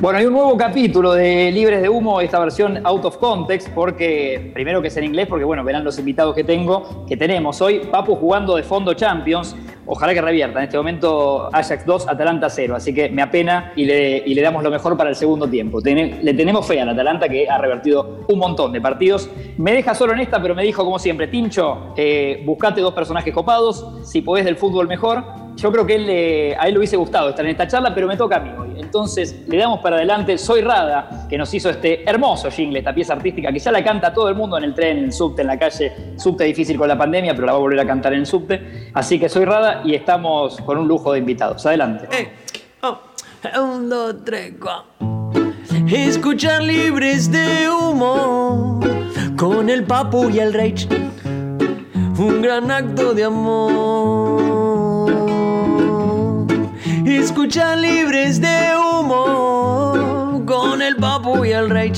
Bueno, hay un nuevo capítulo de Libres de Humo, esta versión out of context, porque primero que es en inglés, porque bueno, verán los invitados que tengo, que tenemos hoy. Papu jugando de fondo Champions, ojalá que revierta. En este momento Ajax 2, Atalanta 0, así que me apena y le, y le damos lo mejor para el segundo tiempo. le tenemos fe al Atalanta que ha revertido un montón de partidos. Me deja solo en esta, pero me dijo como siempre, Tincho, eh, buscate dos personajes copados, si podés del fútbol mejor yo creo que él, a él le hubiese gustado estar en esta charla, pero me toca a mí hoy. Entonces le damos para adelante Soy Rada, que nos hizo este hermoso jingle, esta pieza artística que ya la canta todo el mundo en el tren, en el subte, en la calle. Subte difícil con la pandemia, pero la va a volver a cantar en el subte. Así que Soy Rada y estamos con un lujo de invitados. Adelante. Eh, oh, un, dos, tres, Escuchar libres de humo con el papu y el rage. Un gran acto de amor escucha libres de humo con el papu y el rey.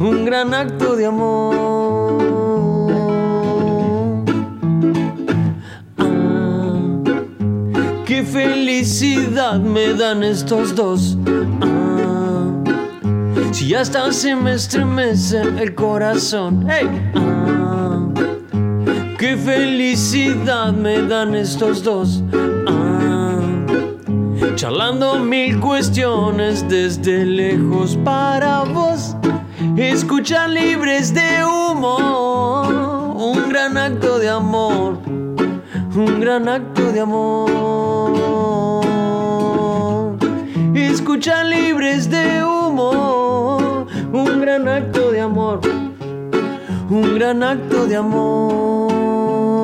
Un gran acto de amor. Ah, qué felicidad me dan estos dos. Ah, si hasta se me estremece el corazón. Ah, qué felicidad me dan estos dos charlando mil cuestiones desde lejos para vos. Escuchar libres de humo, un gran acto de amor, un gran acto de amor. Escuchar libres de humo, un gran acto de amor, un gran acto de amor.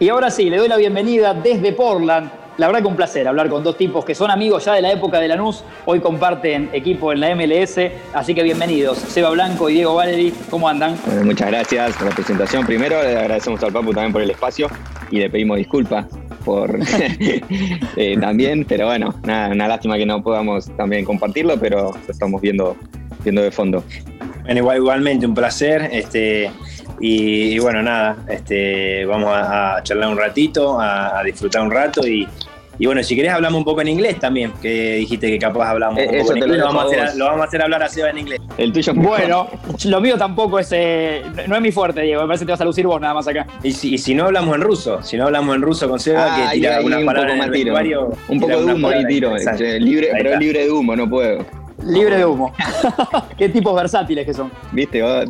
Y ahora sí, le doy la bienvenida desde Portland. La verdad que un placer hablar con dos tipos que son amigos ya de la época de Lanús, hoy comparten equipo en la MLS, así que bienvenidos. Seba Blanco y Diego Valeri, ¿cómo andan? muchas gracias por la presentación. Primero le agradecemos al Papu también por el espacio y le pedimos disculpas por eh, también, pero bueno, nada, una lástima que no podamos también compartirlo, pero lo estamos viendo, viendo de fondo. Bueno, igualmente un placer. Este, y, bueno, nada, este, vamos a, charlar un ratito, a, disfrutar un rato y, bueno, si querés hablamos un poco en inglés también, que dijiste que capaz hablamos un eh, poco en inglés, lo vamos, a hacer, hablar a Seba en inglés. El tuyo Bueno, lo mío tampoco es, eh, no es mi fuerte, Diego, me parece que te vas a lucir vos nada más acá. Y si, no hablamos en ruso, si no hablamos en ruso con Seba, que tira algunas palabras en el Un poco de humo y tiro, libre, pero libre de humo, no puedo. Libre de humo. Qué tipos versátiles que son. Viste, vos,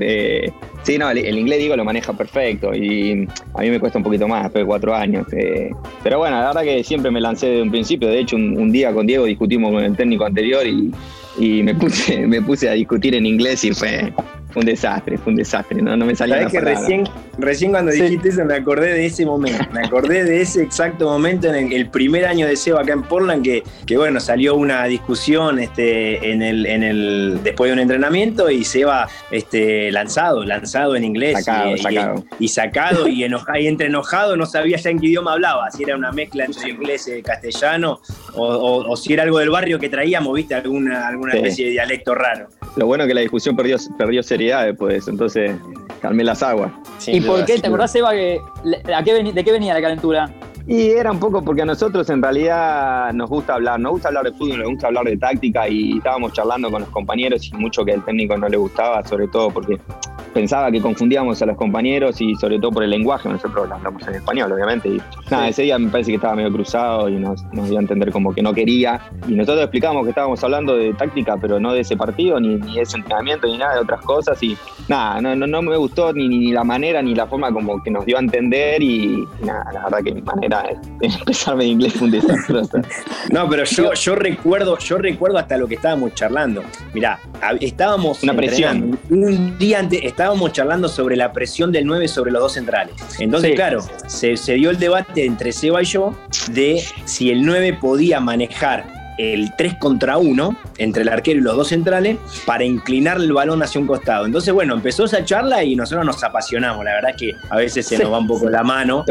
Sí, no, el, inglés digo lo maneja perfecto y a mí me cuesta un poquito más después de cuatro años. Eh, pero bueno, la verdad que siempre me lancé de un principio. De hecho, un, día con Diego discutimos con el técnico anterior y, y me, puse, me puse a discutir en inglés y fue, fue un desastre, fue un desastre, no, no me salía ¿Sabes que recién, recién cuando dijiste eso me acordé de ese momento, me acordé de ese exacto momento en el, primer año de Seba acá en Portland que, que, bueno, salió una discusión este, en el, en el, después de un entrenamiento y Seba este, lanzado, lanzado en inglés sacado, y, sacado. Y, sacado y, enojado, y entre enojado no sabía ya en qué idioma hablaba, si era una mezcla entre inglés y castellano o, o, si era algo del barrio que traíamos, viste, alguna, alguna especie de dialecto raro. Lo bueno es que la discusión perdió, perdió seriedad después, entonces calmé las aguas. ¿Y por qué? ¿Te acordás, Eva, que, de qué venía la calentura? Y era un poco porque a nosotros en realidad nos gusta hablar, nos gusta hablar de fútbol, nos gusta hablar de táctica y estábamos charlando con los compañeros y mucho que al técnico no le gustaba, sobre todo porque pensaba que confundíamos a los compañeros y sobre todo por el lenguaje, nosotros hablamos en español obviamente y nada, ese día me parece que estaba medio cruzado y nos, nos dio a entender como que no quería y nosotros explicamos que estábamos hablando de táctica pero no de ese partido ni, ni de ese entrenamiento ni nada de otras cosas y nada, no, no, no me gustó ni, ni la manera ni la forma como que nos dio a entender y, nada, la verdad que mi manera de expresarme en inglés fue un desastre. no, pero yo, yo recuerdo, yo recuerdo hasta lo que estábamos charlando. Mirá, estábamos una presión. Un día antes estábamos charlando sobre la presión del 9 sobre los dos centrales. Entonces, claro, se, se dio el debate entre Seba y yo de si el 9 podía manejar el 3 contra 1 entre el arquero y los dos centrales para inclinar el balón hacia un costado. Entonces, bueno, empezó esa charla y nosotros nos apasionamos. La verdad es que a veces se nos va un poco la mano.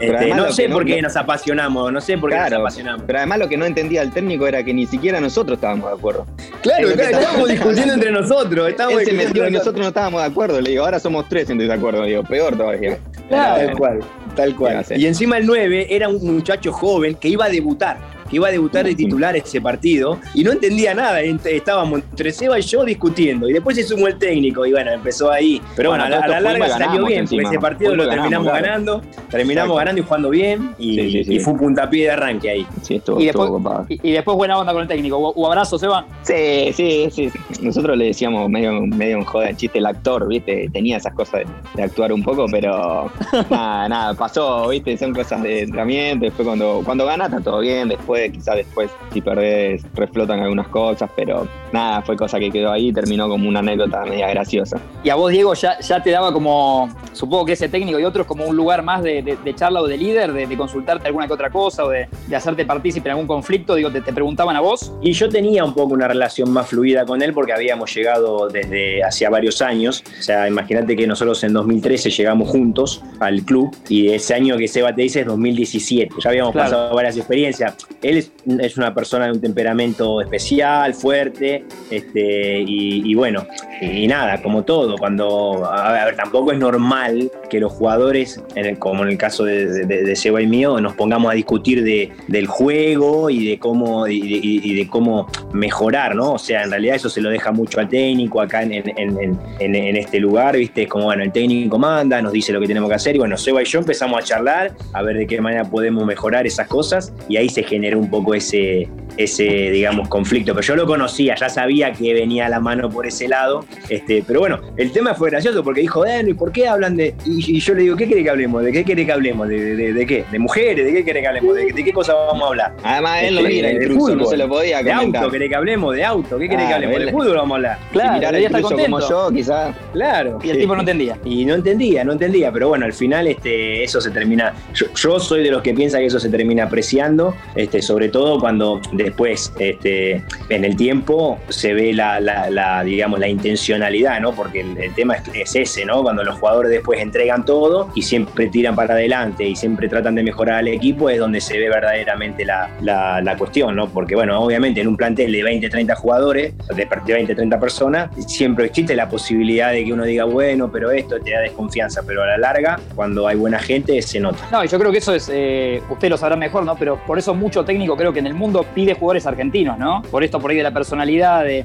Este, no sé por qué nos apasionamos, no sé por qué nos apasionamos. Pero además lo que no entendía el técnico era que ni siquiera nosotros estábamos de acuerdo. Claro, estábamos discutiendo entre nosotros. Estábamos y nosotros no estábamos de acuerdo. Le digo, ahora somos tres entre de acuerdo. digo, peor todavía. Claro, cual. Tal cual. Y encima el 9 era un muchacho joven que iba a debutar que iba a debutar de titular ese partido y no entendía nada. Estábamos entre Seba y yo discutiendo y después se sumó el técnico y bueno, empezó ahí. Pero bueno, a, la, larga salió bien, porque ese partido lo terminamos ganando, terminamos ganando y jugando bien y, fue un puntapié de arranque ahí. Sí, estuvo, y, después, y, después buena onda con el técnico. ¿Hubo abrazo, Seba? Sí, sí, sí. Nosotros le decíamos medio, medio un joda, el chiste, el actor, ¿viste? Tenía esas cosas de, actuar un poco, pero nada, nada, pasó, ¿viste? Son cosas de entrenamiento. Después cuando, cuando gana está todo bien, después quizá después si perdés reflotan algunas cosas, pero nada, fue cosa que quedó ahí, terminó como una anécdota media graciosa. Y a vos, Diego, ya, ya te daba como, supongo que ese técnico y otros, como un lugar más de, charla o de líder, de, consultarte alguna que otra cosa o de, hacerte partícipe en algún conflicto, digo, te, te, preguntaban a vos. Y yo tenía un poco una relación más fluida con él porque habíamos llegado desde hacía varios años, o sea, imagínate que nosotros en 2013 llegamos juntos al club y ese año que Seba te dice es 2017, ya habíamos pasado varias experiencias él es, una persona de un temperamento especial, fuerte, este, y, bueno, y, nada, como todo, cuando, a ver, tampoco es normal que los jugadores, como en el caso de, Seba y mío, nos pongamos a discutir de, del juego y de cómo y de, cómo mejorar, ¿no? O sea, en realidad eso se lo deja mucho al técnico acá en, en, este lugar, ¿viste? Es como, bueno, el técnico manda, nos dice lo que tenemos que hacer, y bueno, Seba y yo empezamos a charlar, a ver de qué manera podemos mejorar esas cosas, y ahí se genera un poco ese, ese, digamos, conflicto. Pero yo lo conocía, ya sabía que venía la mano por ese lado. Este, pero bueno, el tema fue gracioso porque dijo, bueno, ¿y por qué hablan de.? Y, yo le digo, ¿qué quiere que hablemos? ¿De qué quiere que hablemos? ¿De, de, qué? ¿De mujeres? ¿De qué quiere que hablemos? ¿De, qué cosa vamos a hablar? Además, él lo este, mira, incluso, fútbol, no se lo podía comentar. De auto, ¿quiere que hablemos? De auto, ¿qué quiere que hablemos? De fútbol vamos a hablar. Claro, mirar el contento. como yo, quizás. Claro. Y el tipo no entendía. Y no entendía, no entendía. Pero bueno, al final este, eso se termina. Yo, yo soy de los que piensa que eso se termina apreciando, este, sobre todo cuando después. Este, en el tiempo se ve la, digamos, la intencionalidad, ¿no? Porque el, tema es, ese, ¿no? Cuando los jugadores después entregan todo y siempre tiran para adelante y siempre tratan de mejorar al equipo, es donde se ve verdaderamente la, cuestión, ¿no? Porque, bueno, obviamente en un plantel de 20, 30 jugadores, de, 20, 30 personas, siempre existe la posibilidad de que uno diga, bueno, pero esto te da desconfianza, pero a la larga, cuando hay buena gente, se nota. No, yo creo que eso es, eh, usted lo sabrá mejor, ¿no? Pero por eso mucho técnico creo que en el mundo pide jugadores argentinos por esto, por ahí de la personalidad, de,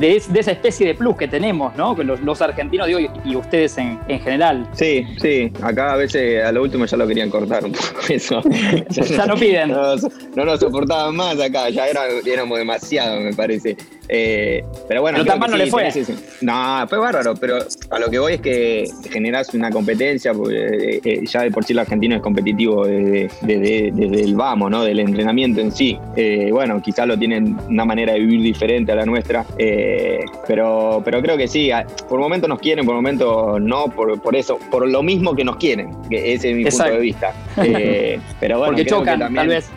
esa especie de plus que tenemos, ¿no? Que los, argentinos, digo, y, ustedes en, general. Sí, sí, acá a veces a lo último ya lo querían cortar un poco eso. ya, no piden. No, no, nos soportaban más acá, ya éramos demasiado, me parece. Eh, pero bueno, pero tan no le fue. No, fue bárbaro, pero a lo que voy es que generas una competencia, porque eh, eh, ya de por sí el argentino es competitivo desde, el vamos, ¿no? Del entrenamiento en sí. bueno, quizás lo tienen una manera de vivir diferente a la nuestra, pero, pero creo que sí, por momentos nos quieren, por momentos no, por, por eso, por lo mismo que nos quieren, que ese es mi punto de vista. pero bueno, porque chocan, tal vez.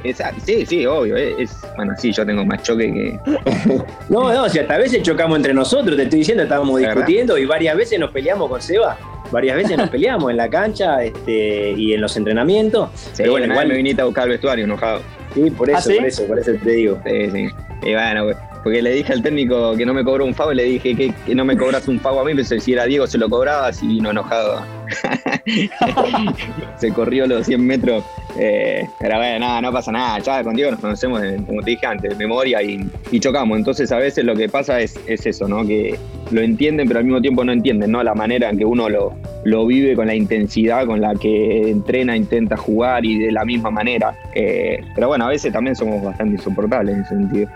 sí, sí, obvio. Es, bueno, sí, yo tengo más choque que. No, no, o sea, a veces chocamos entre nosotros, te estoy diciendo, estábamos discutiendo y varias veces nos peleamos con Seba. Varias veces nos peleamos en la cancha este, y en los entrenamientos. pero bueno, igual me viniste a buscar el vestuario enojado. Sí, por eso, ¿Ah, por eso, por eso te digo. Sí, sí. Y bueno, porque le dije al técnico que no me cobró un FAO y le dije que, no me cobras un FAO a mí, pero si era Diego se lo cobraba y vino enojado. se corrió los 100 metros. Eh, pero bueno, nada, no pasa nada. Ya con Diego nos conocemos, como te dije antes, de memoria y, chocamos. Entonces a veces lo que pasa es, eso, ¿no? Que lo entienden, pero al mismo tiempo no entienden, ¿no? La manera en que uno lo, lo vive con la intensidad con la que entrena, intenta jugar y de la misma manera. Eh, pero bueno, a veces también somos bastante insoportables en ese sentido.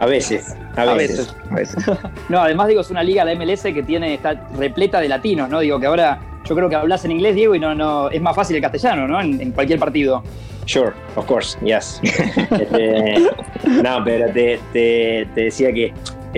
A veces, a veces. A veces. no, además digo, es una liga, la MLS, que tiene, está repleta de latinos, ¿no? Digo que ahora yo creo que hablas en inglés, Diego, y no, no, es más fácil el castellano, ¿no? En, cualquier partido. Sure, of course, yes. Este, no, pero te, te, decía que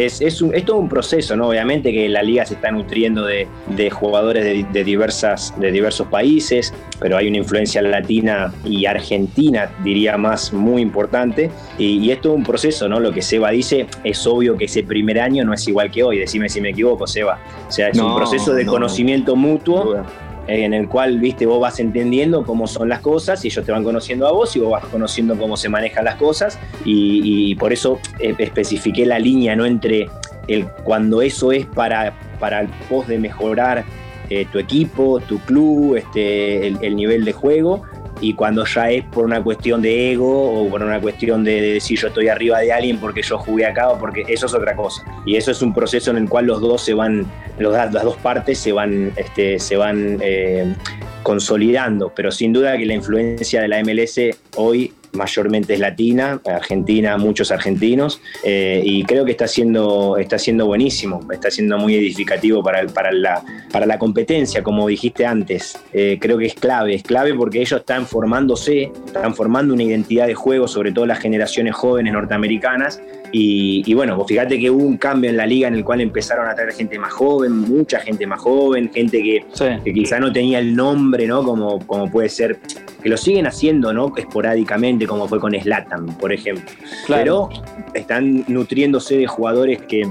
es, es, todo un proceso, ¿no? Obviamente que la liga se está nutriendo de, jugadores de, diversas, de diversos países, pero hay una influencia latina y argentina, diría más, muy importante. Y, es todo un proceso, ¿no? Lo que Seba dice, es obvio que ese primer año no es igual que hoy, decime si me equivoco, Seba. O sea, es un proceso de conocimiento mutuo en el cual, viste, vos vas entendiendo cómo son las cosas y ellos te van conociendo a vos y vos vas conociendo cómo se manejan las cosas y, por eso eh, especifiqué la línea, ¿no? Entre el cuando eso es para, para el pos de mejorar eh, tu equipo, tu club, este, el, nivel de juego, y cuando ya es por una cuestión de ego o por una cuestión de, decir yo estoy arriba de alguien porque yo jugué acá o porque eso es otra cosa. Y eso es un proceso en el cual los dos se van, las dos partes se van, este, se van eh, consolidando, pero sin duda que la influencia de la MLS hoy mayormente es latina, Argentina, muchos argentinos, eh, y creo que está siendo, está siendo buenísimo, está siendo muy edificativo para, para, la, para la competencia, como dijiste antes. Eh, creo que es clave, es clave porque ellos están formándose, están formando una identidad de juego, sobre todo las generaciones jóvenes norteamericanas, y, bueno, pues fíjate que hubo un cambio en la liga en el cual empezaron a traer gente más joven, mucha gente más joven, gente que, que quizá no tenía el nombre, ¿no? Como, como puede ser, que lo siguen haciendo, ¿no? Esporádicamente, como fue con Slatan, por ejemplo. Pero están nutriéndose de jugadores que,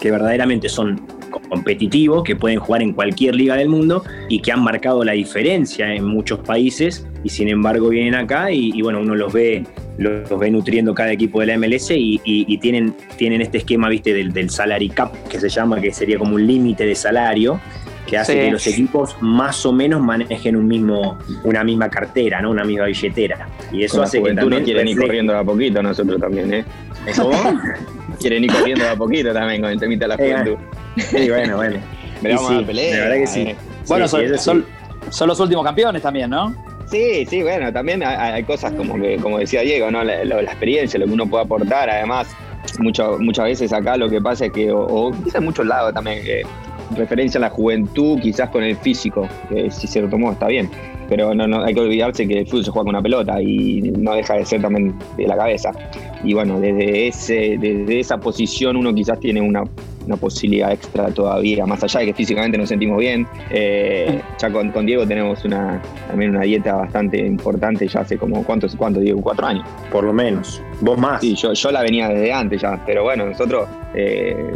que verdaderamente son competitivos, que pueden jugar en cualquier liga del mundo y que han marcado la diferencia en muchos países y sin embargo vienen acá y, bueno, uno los ve, los, ve nutriendo cada equipo de la MLS y, tienen, tienen este esquema, viste, del, del salary cap, que se llama, que sería como un límite de salario que hace que los equipos más o menos manejen un mismo, una misma cartera, ¿no? una misma billetera. Y eso hace que también quieren ir corriendo a poquito nosotros también, ¿eh? ¿Cómo? quieren ir corriendo a poquito también con el temita de la eh, juventud. Sí, bueno, bueno. vamos a pelear. La verdad que sí. Bueno, son, son, los últimos campeones también, ¿no? Sí, sí, bueno, también hay, cosas como que, como decía Diego, ¿no? La, la, experiencia, lo que uno puede aportar, además, mucho, muchas veces acá lo que pasa es que, o, o quizás en muchos lados también, que referencia a la juventud, quizás con el físico, que si se lo tomó está bien, pero no, no hay que olvidarse que el fútbol se juega con una pelota y no deja de ser también de la cabeza. Y bueno, desde, ese, desde esa posición uno quizás tiene una, una posibilidad extra todavía, más allá de que físicamente nos sentimos bien. Eh, ya con, Diego tenemos una, también una dieta bastante importante, ya hace como, ¿cuántos, cuánto Diego? ¿Cuatro años? Por lo menos. ¿Vos más? Sí, yo, yo la venía desde antes ya, pero bueno, nosotros eh,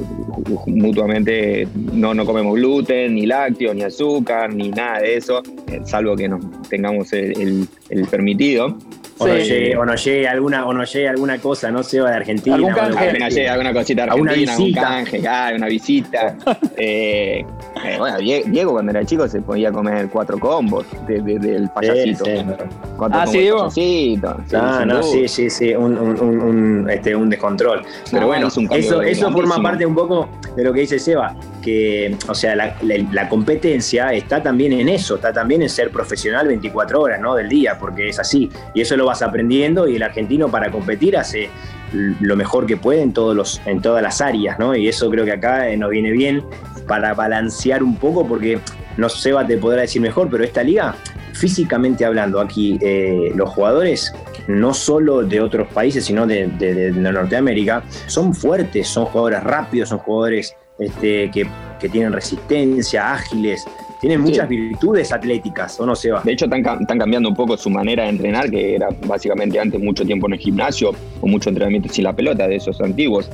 mutuamente no, no comemos gluten, ni lácteos, ni azúcar, ni nada de eso, eh, salvo que no tengamos el permitido. O, no llegue, o, no llegue, alguna, o no llegue alguna cosa, no sé, de Argentina. Algún canje. llegue alguna cosita argentina, una visita. un canje, una visita. eh, eh, bueno, Diego cuando era chico se podía comer cuatro combos del payasito. Sí, Cuatro ah, sí, Diego. Sí, ah, no, sí, sí, sí, un, un, un, este, un descontrol. Pero bueno, eso, eso forma parte un poco de lo que dice Seba, que, o sea, la, la, competencia está también en eso, está también en ser profesional 24 horas ¿no? del día, porque es así. Y eso lo vas aprendiendo y el argentino para competir hace lo mejor que puede en, todos los, en todas las áreas, ¿no? Y eso creo que acá eh, nos viene bien para balancear un poco, porque no Seba te podrá decir mejor, pero esta liga, físicamente hablando, aquí eh, los jugadores, no solo de otros países, sino de, de, Norteamérica, son fuertes, son jugadores rápidos, son jugadores este, que, que tienen resistencia, ágiles, tienen muchas virtudes atléticas, ¿o no se va? De hecho, están, cambiando un poco su manera de entrenar, que era básicamente antes mucho tiempo en el gimnasio o mucho entrenamiento sin la pelota de esos antiguos.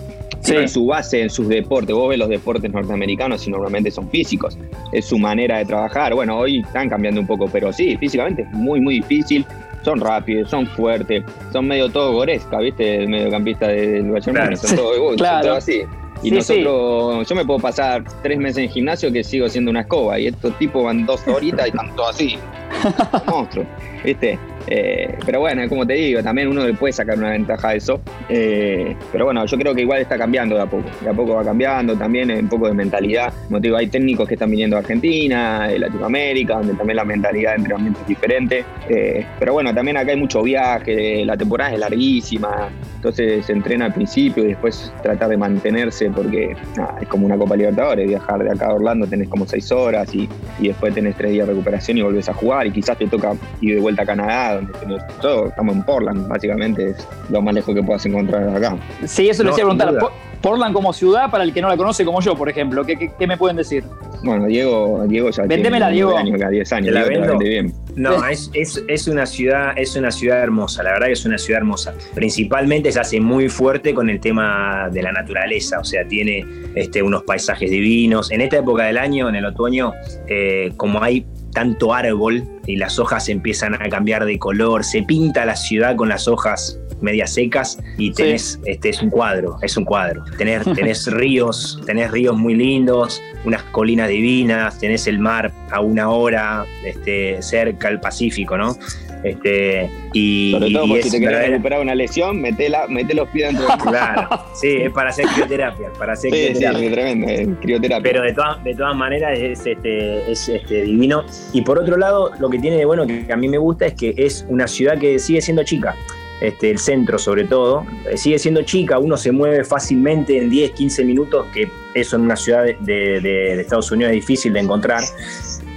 Sí. su base en sus deportes. Vos ves los deportes norteamericanos y normalmente son físicos. Es su manera de trabajar. Bueno, hoy están cambiando un poco, pero sí, físicamente es muy, muy difícil. Son rápidos, son fuertes, son medio todo goresca, ¿viste? El mediocampista del Bayern son todo, todo así. Y nosotros, yo me puedo pasar tres meses en gimnasio que sigo siendo una escoba y estos tipos van dos horitas y están todos así. Monstruos, ¿viste? Eh, pero bueno, como te digo, también uno le puede sacar una ventaja de eso. Eh, pero bueno, yo creo que igual está cambiando de a poco. De a poco va cambiando también un poco de mentalidad. Como te digo, hay técnicos que están viniendo a Argentina, de Latinoamérica, donde también la mentalidad de entrenamiento es diferente. Eh, pero bueno, también acá hay mucho viaje, la temporada es larguísima, entonces se entrena al principio y después tratar de mantenerse porque es como una Copa Libertadores, viajar de acá a Orlando tenés como seis horas y, y después tenés tres días de recuperación y volvés a jugar y quizás te toca ir de vuelta a Canadá donde todo, estamos en Portland, básicamente es lo más lejos que puedas encontrar acá. Sí, eso le decía preguntar. Portland como ciudad, para el que no la conoce como yo, por ejemplo, ¿qué, qué, me pueden decir? Bueno, Diego, Diego ya Vendémela, Diego. Años, 10 años, la vende bien. No, es, es, es, una ciudad, es una ciudad hermosa, la verdad que es una ciudad hermosa. Principalmente se hace muy fuerte con el tema de la naturaleza, o sea, tiene este, unos paisajes divinos. En esta época del año, en el otoño, eh, como hay tanto árbol y las hojas empiezan a cambiar de color, se pinta la ciudad con las hojas medias secas y tenés, este es un cuadro, es un cuadro. Tenés, tenés ríos, tenés ríos muy lindos, unas colinas divinas, tenés el mar a una hora este, cerca al Pacífico, ¿no? Este, y, Sobre todo y porque es si te querés recuperar una lesión, mete, la, mete los pies dentro del Claro, sí, es para hacer crioterapia, para hacer Sí, crioterapia. es tremendo, eh, crioterapia. Pero de, todas de todas maneras es, este, es este, divino. Y por otro lado, lo que tiene de bueno que a mí me gusta es que es una ciudad que sigue siendo chica. Este, el centro sobre todo, eh, sigue siendo chica, uno se mueve fácilmente en 10, 15 minutos, que eso en una ciudad de, de- de Estados Unidos es difícil de encontrar.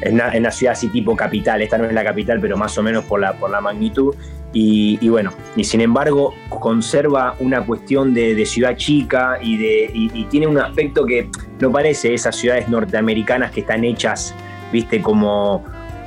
En una, ciudad así tipo capital, esta no es la capital, pero más o menos por la, por la magnitud. Y, y bueno, y sin embargo conserva una cuestión de, de ciudad chica y, de, y, y tiene un aspecto que no parece esas ciudades norteamericanas que están hechas, viste, como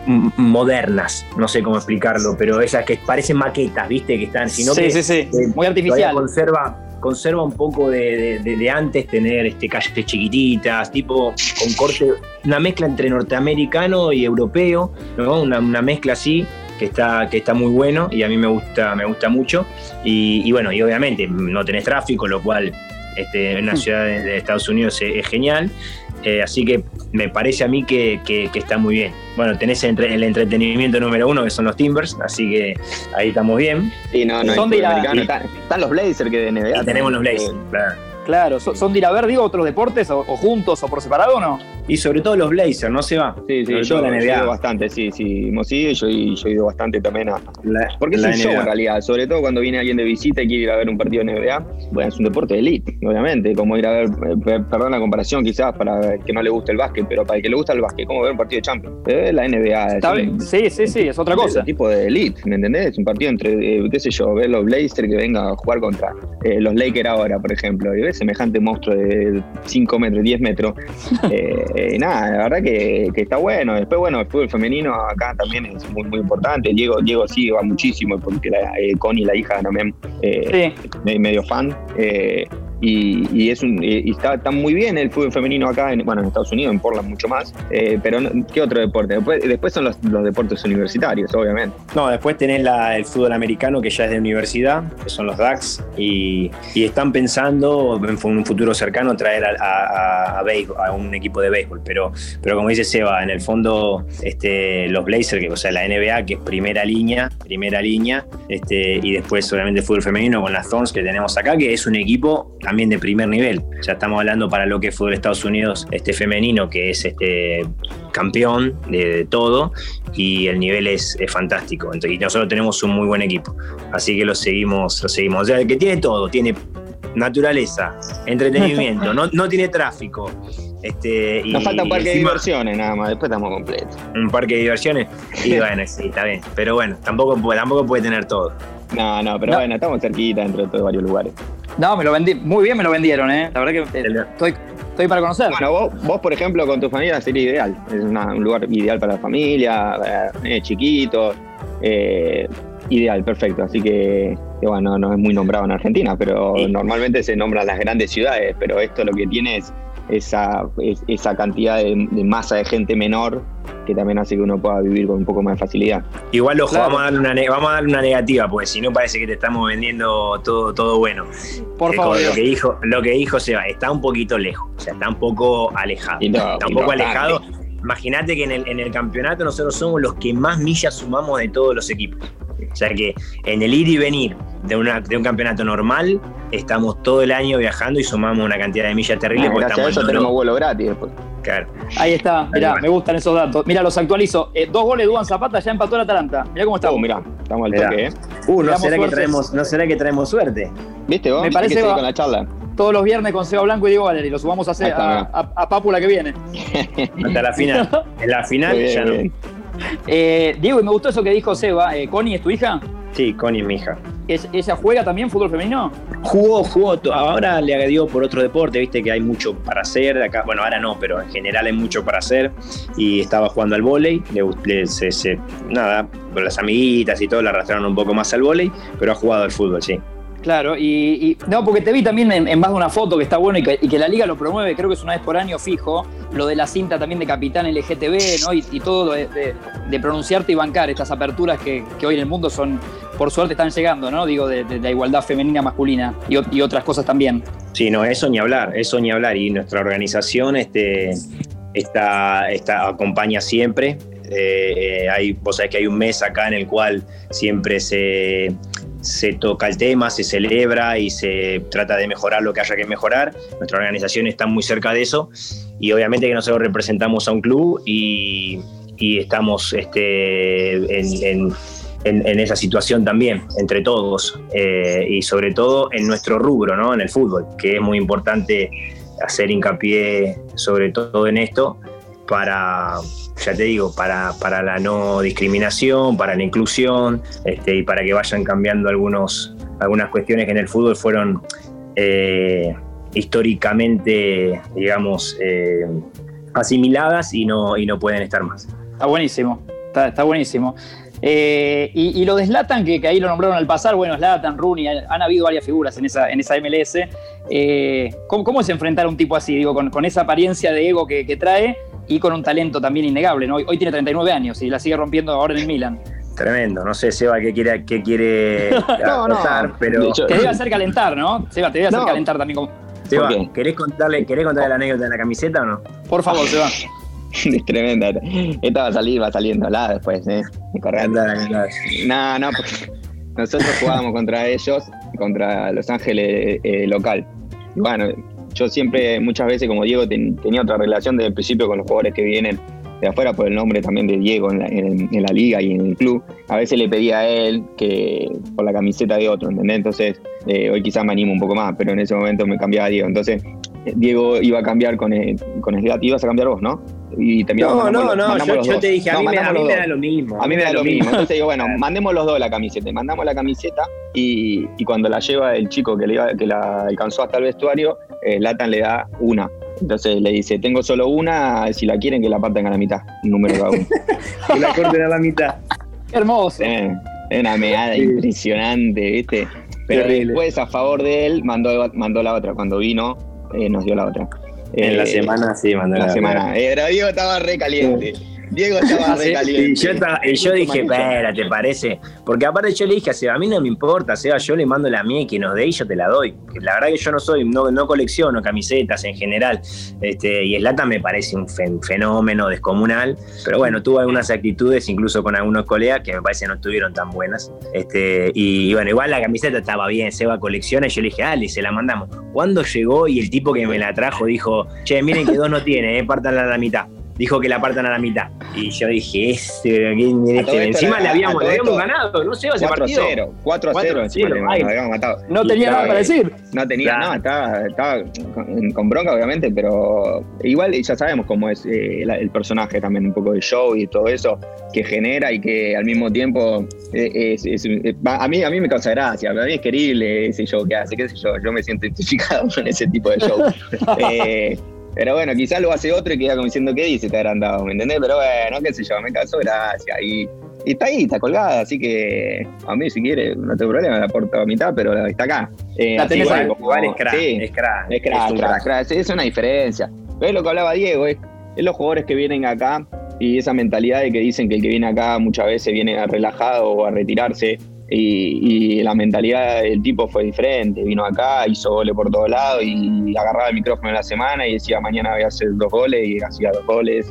modernas, no sé cómo explicarlo, pero esas que parecen maquetas, viste, que están, sino sí, que sí, sí. eh, Muy artificial. conserva, conserva un poco de, de- antes tener este, calles chiquititas, tipo con corte, una mezcla entre norteamericano y europeo, ¿no? una, una mezcla así que está, que está muy bueno y a mí me gusta, me gusta mucho. Y, y bueno, y obviamente no tenés tráfico, lo cual este, en una ciudad de, de Estados Unidos es, es genial. Eh, así que me parece a mí que, que- que está muy bien. Bueno, tenés entre- el entretenimiento número uno, que son los Timbers, así que ahí estamos bien. Sí, no, no, Son de la- están los Blazers que de NBA. Y tenemos los. Blazers, claro. Claro, ¿son son de ir a ver, digo, otros deportes o, o juntos o por separado o no? Y sobre todo los Blazers, no se va. Sí, sí, Sobre yo, todo la yo he NBA. ido bastante, sí, sí, hemos ido y yo, y yo he ido bastante también a... La- Porque es la un show NBA. en realidad, sobre todo cuando viene alguien de visita y quiere ir a ver un partido de NBA, bueno, es un deporte de elite, obviamente, como ir a ver, eh, per- perdón la comparación quizás para el que no le guste el básquet, pero para el que le gusta el básquet, como ver un partido de Champions, Eh, la NBA, Está es bien. un- Sí, sí, sí, es otra es cosa. un tipo de elite, ¿me entendés? Es un partido entre, eh, qué sé yo, ver los Blazers que vengan a jugar contra eh, los Lakers ahora, por ejemplo, y ver semejante monstruo de 5 metros, 10 metros. Eh, eh, nada, la verdad que, que está bueno. Después, bueno, el fútbol femenino acá también es muy, muy importante. Diego, Diego sí va muchísimo porque la, eh, Connie, la hija también, eh, Sí. medio fan. Y, es un, y está, muy bien el fútbol femenino acá, en, bueno, en Estados Unidos, en Portland mucho más. eh, pero, ¿qué otro deporte? Después, son los, deportes universitarios, obviamente. No, después tenés el fútbol americano que ya es de universidad, que son los DAX, y, están pensando en un futuro cercano traer a, un equipo de béisbol. Pero, pero como dice Seba, en el fondo este, los Blazers, que, o sea, la NBA, que es primera línea, primera línea, este, y después solamente el fútbol femenino con las Thorns que tenemos acá, que es un equipo también de primer nivel. Ya estamos hablando para lo que es fútbol de Estados Unidos este, femenino, que es este campeón de, de todo, y el nivel es, es fantástico. Entonces, y nosotros tenemos un muy buen equipo. Así que lo seguimos, lo seguimos. O sea, que tiene todo, tiene naturaleza, entretenimiento, no, no tiene tráfico. Este, y, Nos falta un parque de diversiones nada más, después estamos completos. un parque de diversiones. Y bueno, sí, está bien. Pero bueno, tampoco tampoco puede tener todo. No, no, pero No. bueno, estamos cerquita dentro de todos varios lugares. No, me lo vendí. Muy bien me lo vendieron, ¿eh? La verdad que eh, estoy, estoy para conocer. Bueno, vos, vos, por ejemplo, con tu familia sería ideal. Es una- un lugar ideal para la familia, eh, chiquitos. eh, ideal, perfecto. Así que, que bueno, no es muy nombrado en Argentina, pero Sí. normalmente se nombran las grandes ciudades, pero esto lo que tiene es esa, es- esa cantidad de, de masa de gente menor que también hace que uno pueda vivir con un poco más de facilidad. Igual, ojo, Claro. vamos, a darle una, vamos a darle una negativa, porque si no parece que te estamos vendiendo todo, todo bueno. Por Eh, favor. Lo que dijo, lo que dijo Seba, está un poquito lejos, o sea, está un poco alejado. No, está un poco no, alejado. Imagínate que en el, en el campeonato nosotros somos los que más millas sumamos de todos los equipos. O sea que en el ir y venir de, una, de un campeonato normal, estamos todo el año viajando y sumamos una cantidad de millas terrible Ah, porque gracias a eso en tenemos vuelo gratis después. Claro. Ahí está, mirá, Ahí me gustan esos datos. Mira, los actualizo. Eh, dos goles de Duan Zapata, ya empató el Atalanta. Mirá cómo estamos. Oh, mirá, estamos al Mirá. toque, ¿eh? Uh, ¿no será, que traemos, ¿no será que traemos suerte? ¿Viste vos? Me parece que va- con la charla. Todos los viernes con Seba Blanco y Diego Valeri. Lo subamos a, hacer, a, a- a Papu la que viene. Hasta la final. En la final bien, ya no. bien. Eh, Diego, y me gustó eso que dijo Seba. Eh, ¿Connie es tu hija? Sí, Connie es mi hija. ¿Es- ¿Ella juega también fútbol femenino? Jugó, jugó, ahora le dio por otro deporte, viste que hay mucho para hacer acá, bueno, ahora no, pero en general hay mucho para hacer y estaba jugando al vóley, le, le- se- se- nada, con las amiguitas y todo la arrastraron un poco más al vóley, pero ha jugado al fútbol, sí. Claro, y, no, porque te vi también en, en más de una foto que está bueno y que, la liga lo promueve, creo que es una vez por año fijo, lo de la cinta también de capitán LGTB, ¿no? Y, todo de, de- pronunciarte y bancar estas aperturas que, hoy en el mundo son por suerte están llegando, ¿no? Digo, de, la igualdad femenina masculina y, otras cosas también. Sí, no, eso ni hablar, eso ni hablar. Y nuestra organización este, está, acompaña siempre. Eh, hay, vos sabés que hay un mes acá en el cual siempre se, se toca el tema, se celebra y se trata de mejorar lo que haya que mejorar. Nuestra organización está muy cerca de eso y obviamente que nosotros representamos a un club y, estamos este, en, esa situación también, entre todos eh, y sobre todo en nuestro rubro, ¿no? en el fútbol, que es muy importante hacer hincapié sobre todo en esto para, ya te digo, para, para la no discriminación, para la inclusión este, y para que vayan cambiando algunos, algunas cuestiones que en el fútbol fueron eh, históricamente, digamos, eh, asimiladas y no, y no pueden estar más. Está buenísimo, está, buenísimo. Eh, y, lo de Slatan, que, ahí lo nombraron al pasar, bueno, Slatan, Rooney, han, habido varias figuras en esa, en esa MLS. ¿cómo, es enfrentar a un tipo así, digo, con, esa apariencia de ego que, que trae y con un talento también innegable. ¿no? Hoy, tiene 39 años y la sigue rompiendo ahora en el Milan. Tremendo, no sé, Seba, qué quiere, qué quiere no, no, pero. Te debe hacer calentar, ¿no? Seba, te debe hacer calentar también. Como... Seba, ¿querés contarle, ¿querés contarle la anécdota de la camiseta o no? Por favor, Seba. es tremenda. Esta va a salir, va saliendo la después, ¿eh? No, no, porque nosotros jugábamos contra ellos, contra Los Ángeles eh, local. Y bueno, yo siempre, muchas veces, como Diego, tenía otra relación desde el principio con los jugadores que vienen de afuera por el nombre también de Diego en la, liga y en el club. A veces le pedía a él que por la camiseta de otro, ¿entendés? Entonces, eh, hoy quizás me animo un poco más, pero en ese momento me cambiaba a Diego. Entonces, Diego iba a cambiar con el, con ibas a cambiar vos, ¿no? Y no, no, no, yo, te dije, a, mí, me, da lo mismo. A mí me da lo mismo. Entonces digo, bueno, mandemos los dos la camiseta. Mandamos la camiseta y, y cuando la lleva el chico que, le iba, que la alcanzó hasta el vestuario, eh, Latan le da una. Entonces le dice, tengo solo una, si la quieren que la parten a la mitad, un número cada uno. que la corten a la mitad. Hermoso. es una meada impresionante, ¿viste? Pero después, a favor de él, mandó, mandó la otra. Cuando vino, eh, nos dio la otra. En la eh, semana, sí, mandó la, la semana. Pero Diego estaba re caliente. Diego estaba re Y yo, y yo dije, espera, ¿te parece? Porque aparte yo le dije a Seba, a mí no me importa, Seba, yo le mando la mía y que nos dé y yo te la doy. La verdad que yo no soy, no, no colecciono camisetas en general. Este, y Slata me parece un fenómeno descomunal. Pero bueno, tuvo algunas actitudes, incluso con algunos colegas, que me parece no estuvieron tan buenas. Este, y, bueno, igual la camiseta estaba bien, Seba colecciona, y yo le dije, dale, se la mandamos. Cuando llegó y el tipo que me la trajo dijo, che, miren que dos no tiene, eh, partan a la mitad dijo que la partan a la mitad. Y yo dije, este, este encima le habíamos, ganado, no sé, ese 4 partido. 0, 4 a 0, encima le, habíamos matado. No tenía nada para decir. No tenía, nada, estaba, estaba con, bronca, obviamente, pero igual ya sabemos cómo es eh, el personaje también, un poco de show y todo eso que genera y que al mismo tiempo eh, es, a, mí, a mí me causa gracia, a mí es querible ese show que hace, qué sé yo, yo me siento identificado con ese tipo de show. eh, pero bueno, quizás lo hace otro y queda como diciendo, ¿qué dice? Te habrán dado, ¿me entendés? Pero bueno, qué sé yo, me causó gracia. Y, y está ahí, está colgada, así que a mí si quiere, no tengo problema, la aporto a mitad, pero está acá. Eh, la tenés como, es crack, sí, es crack. Es crack, es, una diferencia. Pero es lo que hablaba Diego, es, es los jugadores que vienen acá y esa mentalidad de que dicen que el que viene acá muchas veces viene relajado o a retirarse y, la mentalidad del tipo fue diferente. Vino acá, hizo goles por todos lados y agarraba el micrófono en la semana y decía mañana voy a hacer dos goles y hacía dos goles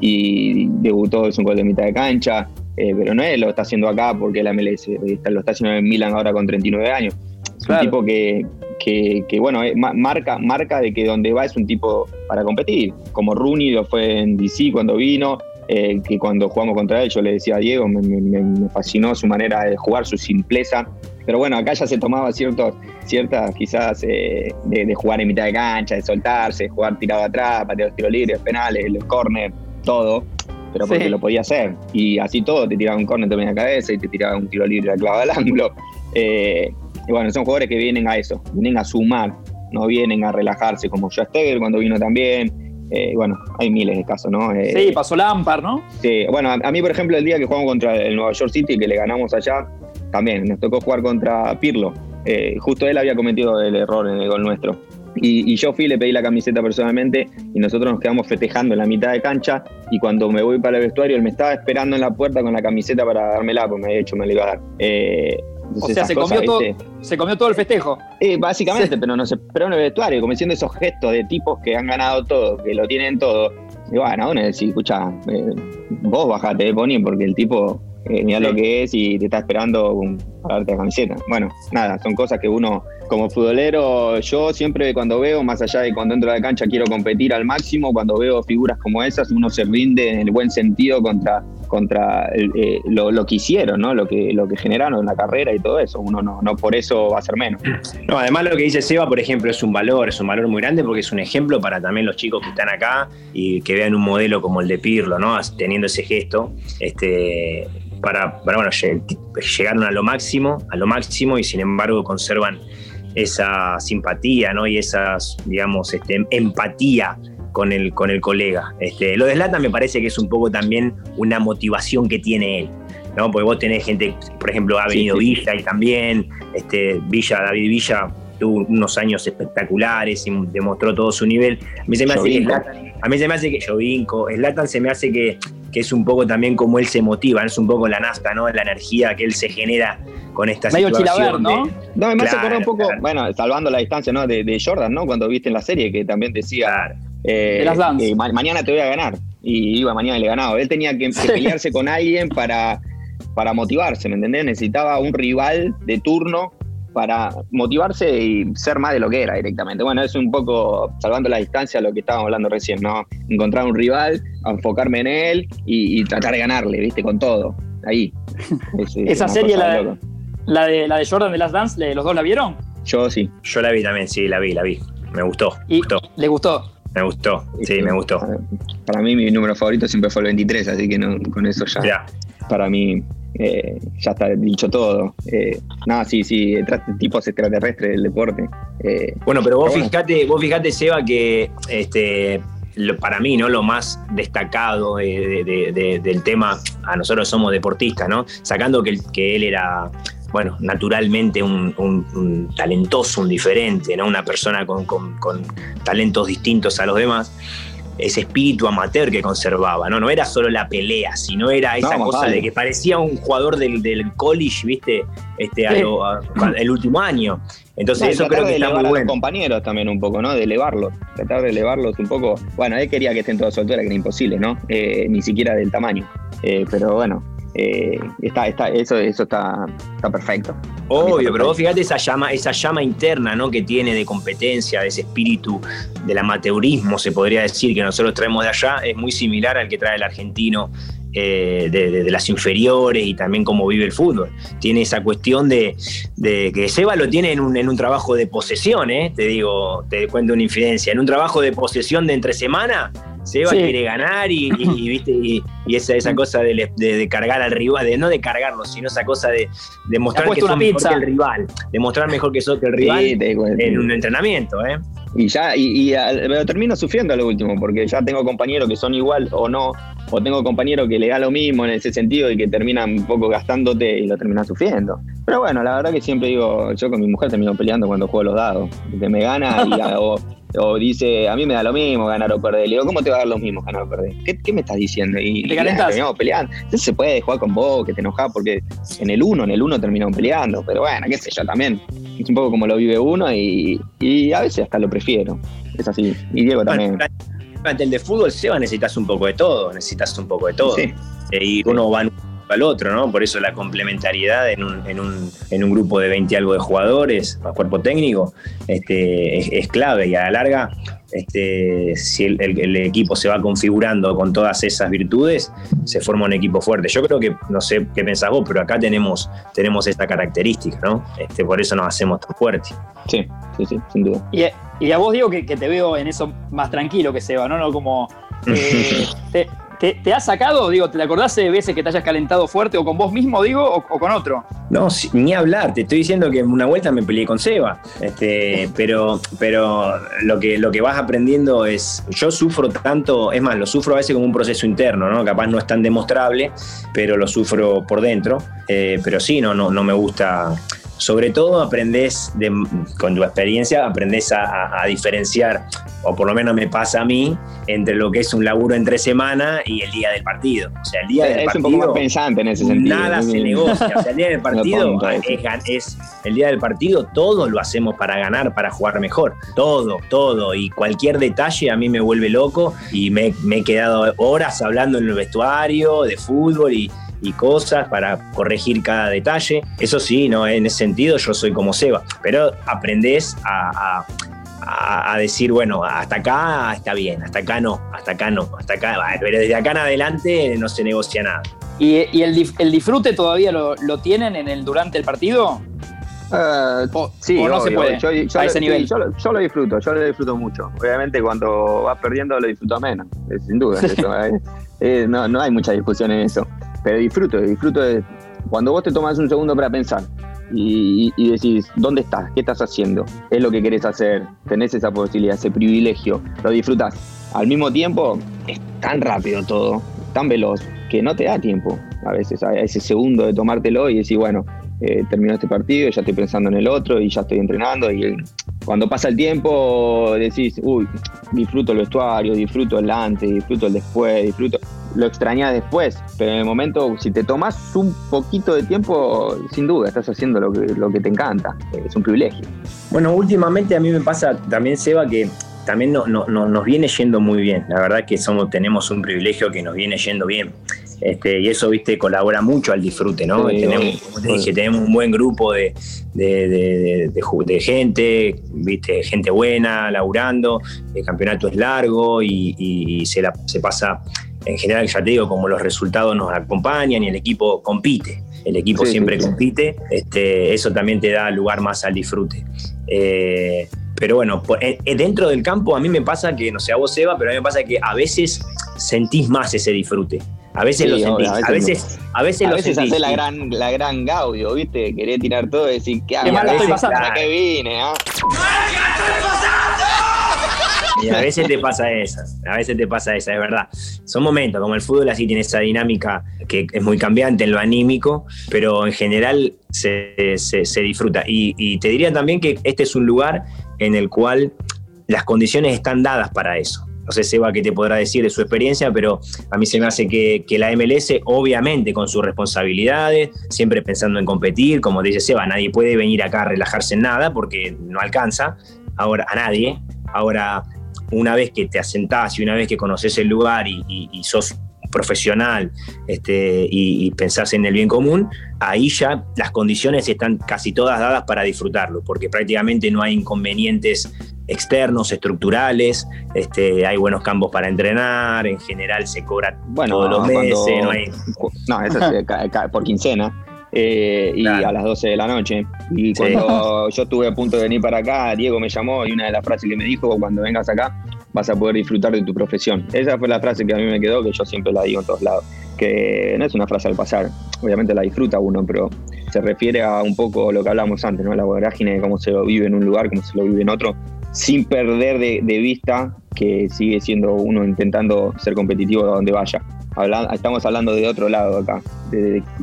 y, debutó, es un gol de mitad de cancha. Eh, pero no es lo está haciendo acá porque la MLS lo está haciendo en Milan ahora con 39 años. Es un tipo que, que, bueno, eh, marca, marca de que donde va es un tipo para competir, como Rooney lo fue en DC cuando vino, eh, que cuando jugamos contra él, yo le decía a Diego, me, fascinó su manera de jugar, su simpleza. Pero bueno, acá ya se tomaba ciertos, ciertas quizás eh, de, jugar en mitad de cancha, de soltarse, de jugar tirado atrás, patear los tiros libres, penales, los corners, todo. Pero porque lo podía hacer. Y así todo, te tiraba un corner en la cabeza y te tiraba un tiro libre al clavo al ángulo. Eh, y bueno, son jugadores que vienen a eso, vienen a sumar, no vienen a relajarse como Joe Steger cuando vino también eh, bueno, hay miles de casos, ¿no? Eh, sí, pasó Lampard, ¿no? Sí, bueno, a, mí, por ejemplo, el día que jugamos contra el Nueva York City, que le ganamos allá, también nos tocó jugar contra Pirlo. Eh, justo él había cometido el error en el gol nuestro. Y, yo fui, le pedí la camiseta personalmente y nosotros nos quedamos festejando en la mitad de cancha y cuando me voy para el vestuario él me estaba esperando en la puerta con la camiseta para dármela, porque me había hecho me la iba a dar. Eh, o sea, se, comió todo, se comió todo el festejo. Eh, básicamente, pero nos esperó en el vestuario, como diciendo esos gestos de tipos que han ganado todo, que lo tienen todo. Y bueno, uno decía, escucha, eh, vos bajate, Pony, porque el tipo eh, mira lo que es y te está esperando para darte la camiseta. Bueno, nada, son cosas que uno como futbolero, yo siempre cuando veo, más allá de cuando entro a la cancha quiero competir al máximo, cuando veo figuras como esas, uno se rinde en el buen sentido contra, contra eh, lo, que hicieron, ¿no? Lo que, lo que generaron en la carrera y todo eso. Uno no, no por eso va a ser menos. No, además lo que dice Seba, por ejemplo, es un valor, es un valor muy grande porque es un ejemplo para también los chicos que están acá y que vean un modelo como el de Pirlo, ¿no? Teniendo ese gesto. Este, para, para bueno, llegaron a lo máximo, a lo máximo y sin embargo conservan esa simpatía, ¿no? Y esa, digamos, este, empatía con el, con el colega. Este, lo de Slatan me parece que es un poco también una motivación que tiene él. ¿no? Porque vos tenés gente, por ejemplo, ha venido Villa y también, este, Villa, David Villa tuvo unos años espectaculares y demostró todo su nivel. A mí se me hace que a mí se me hace que Jovinko, Slatan se me hace que, que es un poco también como él se motiva, es un poco la nafta, ¿no? La energía que él se genera con esta Medio situación. ¿no? no, me hace un poco, bueno, salvando la distancia, ¿no? De, Jordan, ¿no? Cuando viste en la serie que también decía eh, que mañana te voy a ganar. Y iba mañana y le ganaba. Él tenía que, pelearse con alguien para, para motivarse, ¿me entendés? Necesitaba un rival de turno para motivarse y ser más de lo que era directamente. Bueno, es un poco salvando la distancia a lo que estábamos hablando recién, ¿no? Encontrar un rival, enfocarme en él y, tratar de ganarle, ¿viste? Con todo. Ahí. Esa serie, la de, la de, la, de, Jordan de Last Dance, ¿los dos la vieron? Yo sí. Yo la vi también, sí, la vi, la vi. Me gustó. ¿Y ¿Le gustó? Me gustó, sí, me gustó. Para, mí mi número favorito siempre fue el 23, así que con eso ya. Para mí eh, ya está dicho todo. Eh, nada, sí, sí, tipos extraterrestres del deporte. Eh, bueno, pero vos fijate, vos fijate, Seba, que este, para mí, ¿no? Lo más destacado del tema, a nosotros somos deportistas, ¿no? Sacando que, que él era bueno, naturalmente un, talentoso, un diferente, ¿no? Una persona con, con, talentos distintos a los demás ese espíritu amateur que conservaba, ¿no? No era solo la pelea, sino era esa cosa de que parecía un jugador del, college, ¿viste? Este, el último año. Entonces eso creo que está muy bueno. compañeros también un poco, ¿no? De elevarlos, tratar de elevarlos un poco. Bueno, él quería que estén todos a altura, que era imposible, ¿no? Eh, ni siquiera del tamaño. Eh, pero bueno, eh, está, está, eso, eso está, está perfecto. Obvio, pero vos fíjate esa llama, esa llama interna ¿no? que tiene de competencia, de ese espíritu del amateurismo, se podría decir, que nosotros traemos de allá, es muy similar al que trae el argentino eh, de, las inferiores y también cómo vive el fútbol. Tiene esa cuestión de, que Seba lo tiene en un, en un trabajo de posesión, ¿eh? te digo, te cuento una infidencia, en un trabajo de posesión de entre semana Seba quiere ganar y, ¿viste? y, esa, esa cosa de, cargar al rival, de no de cargarlo, sino esa cosa de, mostrar que sos mejor que el rival, demostrar mejor que sos que el rival en un entrenamiento. ¿eh? Y ya, y, me termino sufriendo a lo último, porque ya tengo compañeros que son igual o no, o tengo compañeros que le da lo mismo en ese sentido y que terminan un poco gastándote y lo terminan sufriendo. Pero bueno, la verdad que siempre digo, yo con mi mujer termino peleando cuando juego los dados, que me gana y, o, o dice, a mí me da lo mismo ganar o perder. Le digo, ¿cómo te va a dar lo mismo ganar o perder? ¿Qué, me estás diciendo? Y, te peleando. Entonces se puede jugar con vos, que te enojas, porque en el uno, en el uno terminamos peleando. Pero bueno, qué sé yo, también. Es un poco como lo vive uno y, a veces hasta lo prefiero. Es así. Y Diego también. Durante el de fútbol, Seba, necesitas un poco de todo. Necesitas un poco de todo. Sí. Eh, y uno va al otro, ¿no? Por eso la complementariedad en un, en un, en un grupo de 20 algo de jugadores, a cuerpo técnico, este, es, clave y a la larga, este, si el, equipo se va configurando con todas esas virtudes, se forma un equipo fuerte. Yo creo que, no sé qué pensás vos, pero acá tenemos, tenemos esta característica, ¿no? Este, por eso nos hacemos tan fuertes. Sí, sí, sí, sin duda. Y, y a vos digo que, te veo en eso más tranquilo que Seba, ¿no? no como eh, ¿Te, has sacado? Digo, ¿te acordás de veces que te hayas calentado fuerte o con vos mismo, digo, o, con otro? No, ni hablar. Te estoy diciendo que una vuelta me peleé con Seba. Este, pero pero lo, que, lo que vas aprendiendo es. Yo sufro tanto, es más, lo sufro a veces como un proceso interno, ¿no? Capaz no es tan demostrable, pero lo sufro por dentro. Eh, pero sí, no, no, no me gusta sobre todo aprendes, con tu experiencia, aprendes a, diferenciar, o por lo menos me pasa a mí, entre lo que es un laburo entre semana y el día del partido. O sea, el día del es partido. un poco más pensante en ese sentido. Nada se negocia. O sea, el día del partido es, el día del partido, todo lo hacemos para ganar, para jugar mejor. Todo, todo. Y cualquier detalle a mí me vuelve loco y me, me he quedado horas hablando en el vestuario de fútbol y y cosas para corregir cada detalle. Eso sí, ¿no? en ese sentido yo soy como Seba, pero aprendes a, decir, bueno, hasta acá está bien, hasta acá no, hasta acá no, hasta acá, pero desde acá en adelante no se negocia nada. ¿Y, el, disfrute todavía lo, tienen en el, durante el partido? Uh, sí, no se puede yo, a ese nivel. Yo, lo disfruto, yo lo disfruto mucho. Obviamente cuando vas perdiendo lo disfruto menos, sin duda. ¿eh? Eh, no, no hay mucha discusión en eso pero disfruto, disfruto de cuando vos te tomas un segundo para pensar y, decís, ¿dónde estás? ¿Qué estás haciendo? ¿Es lo que querés hacer? Tenés esa posibilidad, ese privilegio, lo disfrutas. Al mismo tiempo, es tan rápido todo, tan veloz, que no te da tiempo a veces ese segundo de tomártelo y decir, bueno, eh, terminó este partido, ya estoy pensando en el otro y ya estoy entrenando. Y cuando pasa el tiempo decís, uy, disfruto el vestuario, disfruto el antes, disfruto el después, disfruto, lo extrañas después, pero en el momento, si te tomas un poquito de tiempo, sin duda, estás haciendo lo que, lo que te encanta, es un privilegio. Bueno, últimamente a mí me pasa también, Seba, que también no, nos viene yendo muy bien. La verdad que somos, tenemos un privilegio que nos viene yendo bien. Este, y eso, viste, colabora mucho al disfrute, ¿no? tenemos, como te dije, tenemos un buen grupo de, de, gente, viste, gente buena, laburando, el campeonato es largo y, se, la, se pasa, en general, ya te digo, como los resultados nos acompañan y el equipo compite. El equipo siempre compite, este, eso también te da lugar más al disfrute. Eh, pero bueno, eh, eh, dentro del campo a mí me pasa que, no sé, a vos, Eva, pero a mí me pasa que a veces sentís más ese disfrute. A veces lo sentís, a veces, a veces, a veces, a veces hace la gran, la gran Gaudio, ¿viste? Querés tirar todo y decir, ¿qué hago? ¿Qué estoy pasando? qué vine? ¿ah? A veces te pasa esa, a veces te pasa esa, es verdad. Son momentos, como el fútbol así tiene esa dinámica que es muy cambiante en lo anímico, pero en general se, se, disfruta. Y, y, te diría también que este es un lugar en el cual las condiciones están dadas para eso. No sé, Seba, qué te podrá decir de su experiencia, pero a mí se me hace que, que, la MLS, obviamente con sus responsabilidades, siempre pensando en competir, como dice Seba, nadie puede venir acá a relajarse en nada porque no alcanza ahora a nadie. Ahora, una vez que te asentás y una vez que conoces el lugar y, sos profesional este, y, pensás en el bien común, ahí ya las condiciones están casi todas dadas para disfrutarlo, porque prácticamente no hay inconvenientes externos, estructurales, este, hay buenos campos para entrenar, en general se cobra bueno, todos los meses, no hay... No, eso es por quincena. Eh, y a las 12 de la noche. Y cuando yo estuve a punto de venir para acá, Diego me llamó y una de las frases que me dijo, cuando vengas acá, vas a poder disfrutar de tu profesión. Esa fue la frase que a mí me quedó, que yo siempre la digo en todos lados, que no es una frase al pasar, obviamente la disfruta uno, pero se refiere a un poco lo que hablamos antes, ¿no? La vorágine de cómo se lo vive en un lugar, cómo se lo vive en otro, sin perder de, de vista que sigue siendo uno intentando ser competitivo a donde vaya estamos hablando de otro lado acá,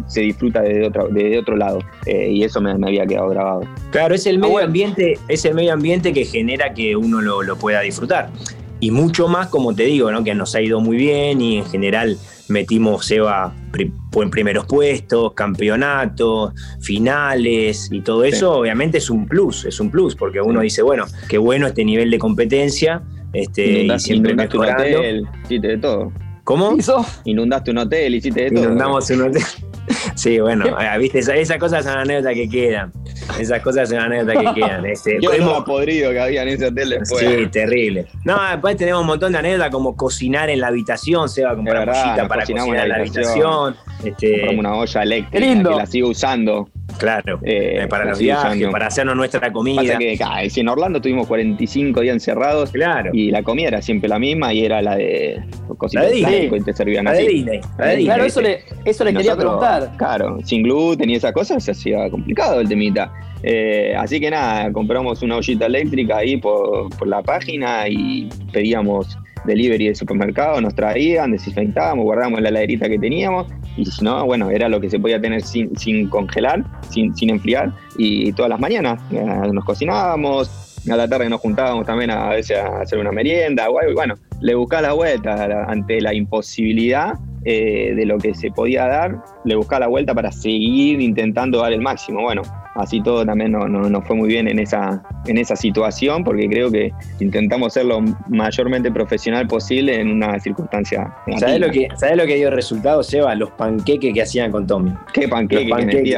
se disfruta de otro, de otro lado, eh, y eso me, había quedado grabado. Claro, es el medio ambiente, es el medio ambiente que genera que uno lo, pueda disfrutar. Y mucho más, como te digo, ¿no? que nos ha ido muy bien y en general metimos Seba en primeros puestos, campeonatos, finales y todo eso, obviamente es un plus, es un plus, porque uno dice, bueno, qué bueno este nivel de competencia, este, y siempre mejorando. Hotel, de todo. ¿Cómo? Inundaste un hotel, hiciste de todo. Inundamos un hotel. Sí, bueno, eh, viste, esas, cosas son anécdotas que quedan. Esas cosas son anécdotas que quedan. Este, Yo hemos... podrido que había en ese hotel después. Sí, terrible. No, después tenemos un montón de anécdotas como cocinar en la habitación, se va a comprar para cocinar en la habitación. Este... una olla eléctrica que la sigo usando. Claro, eh, eh, para los viajes, para hacernos nuestra comida. Pasa que si en Orlando tuvimos 45 días encerrados claro. y la comida era siempre la misma y era la de cocina de y te servían así. claro, eso le, eso le quería preguntar. Claro, sin gluten y esas cosas se hacía complicado el temita. Eh, así que nada, compramos una ollita eléctrica ahí por, por la página y pedíamos delivery del supermercado, nos traían, desinfectábamos, guardábamos la laderita que teníamos y si no, bueno, era lo que se podía tener sin, sin congelar, sin, sin enfriar, y todas las mañanas eh, nos cocinábamos, a la tarde nos juntábamos también a, veces a hacer una merienda, o y bueno, le buscaba la vuelta ante la imposibilidad eh, de lo que se podía dar, le buscaba la vuelta para seguir intentando dar el máximo. Bueno, así todo también no, no, fue muy bien en esa, en esa situación, porque creo que intentamos ser lo mayormente profesional posible en una circunstancia. ¿Sabes lo, que, ¿Sabes lo que dio resultado, Seba? Los panqueques que hacían con Tommy. ¿Qué panqueques?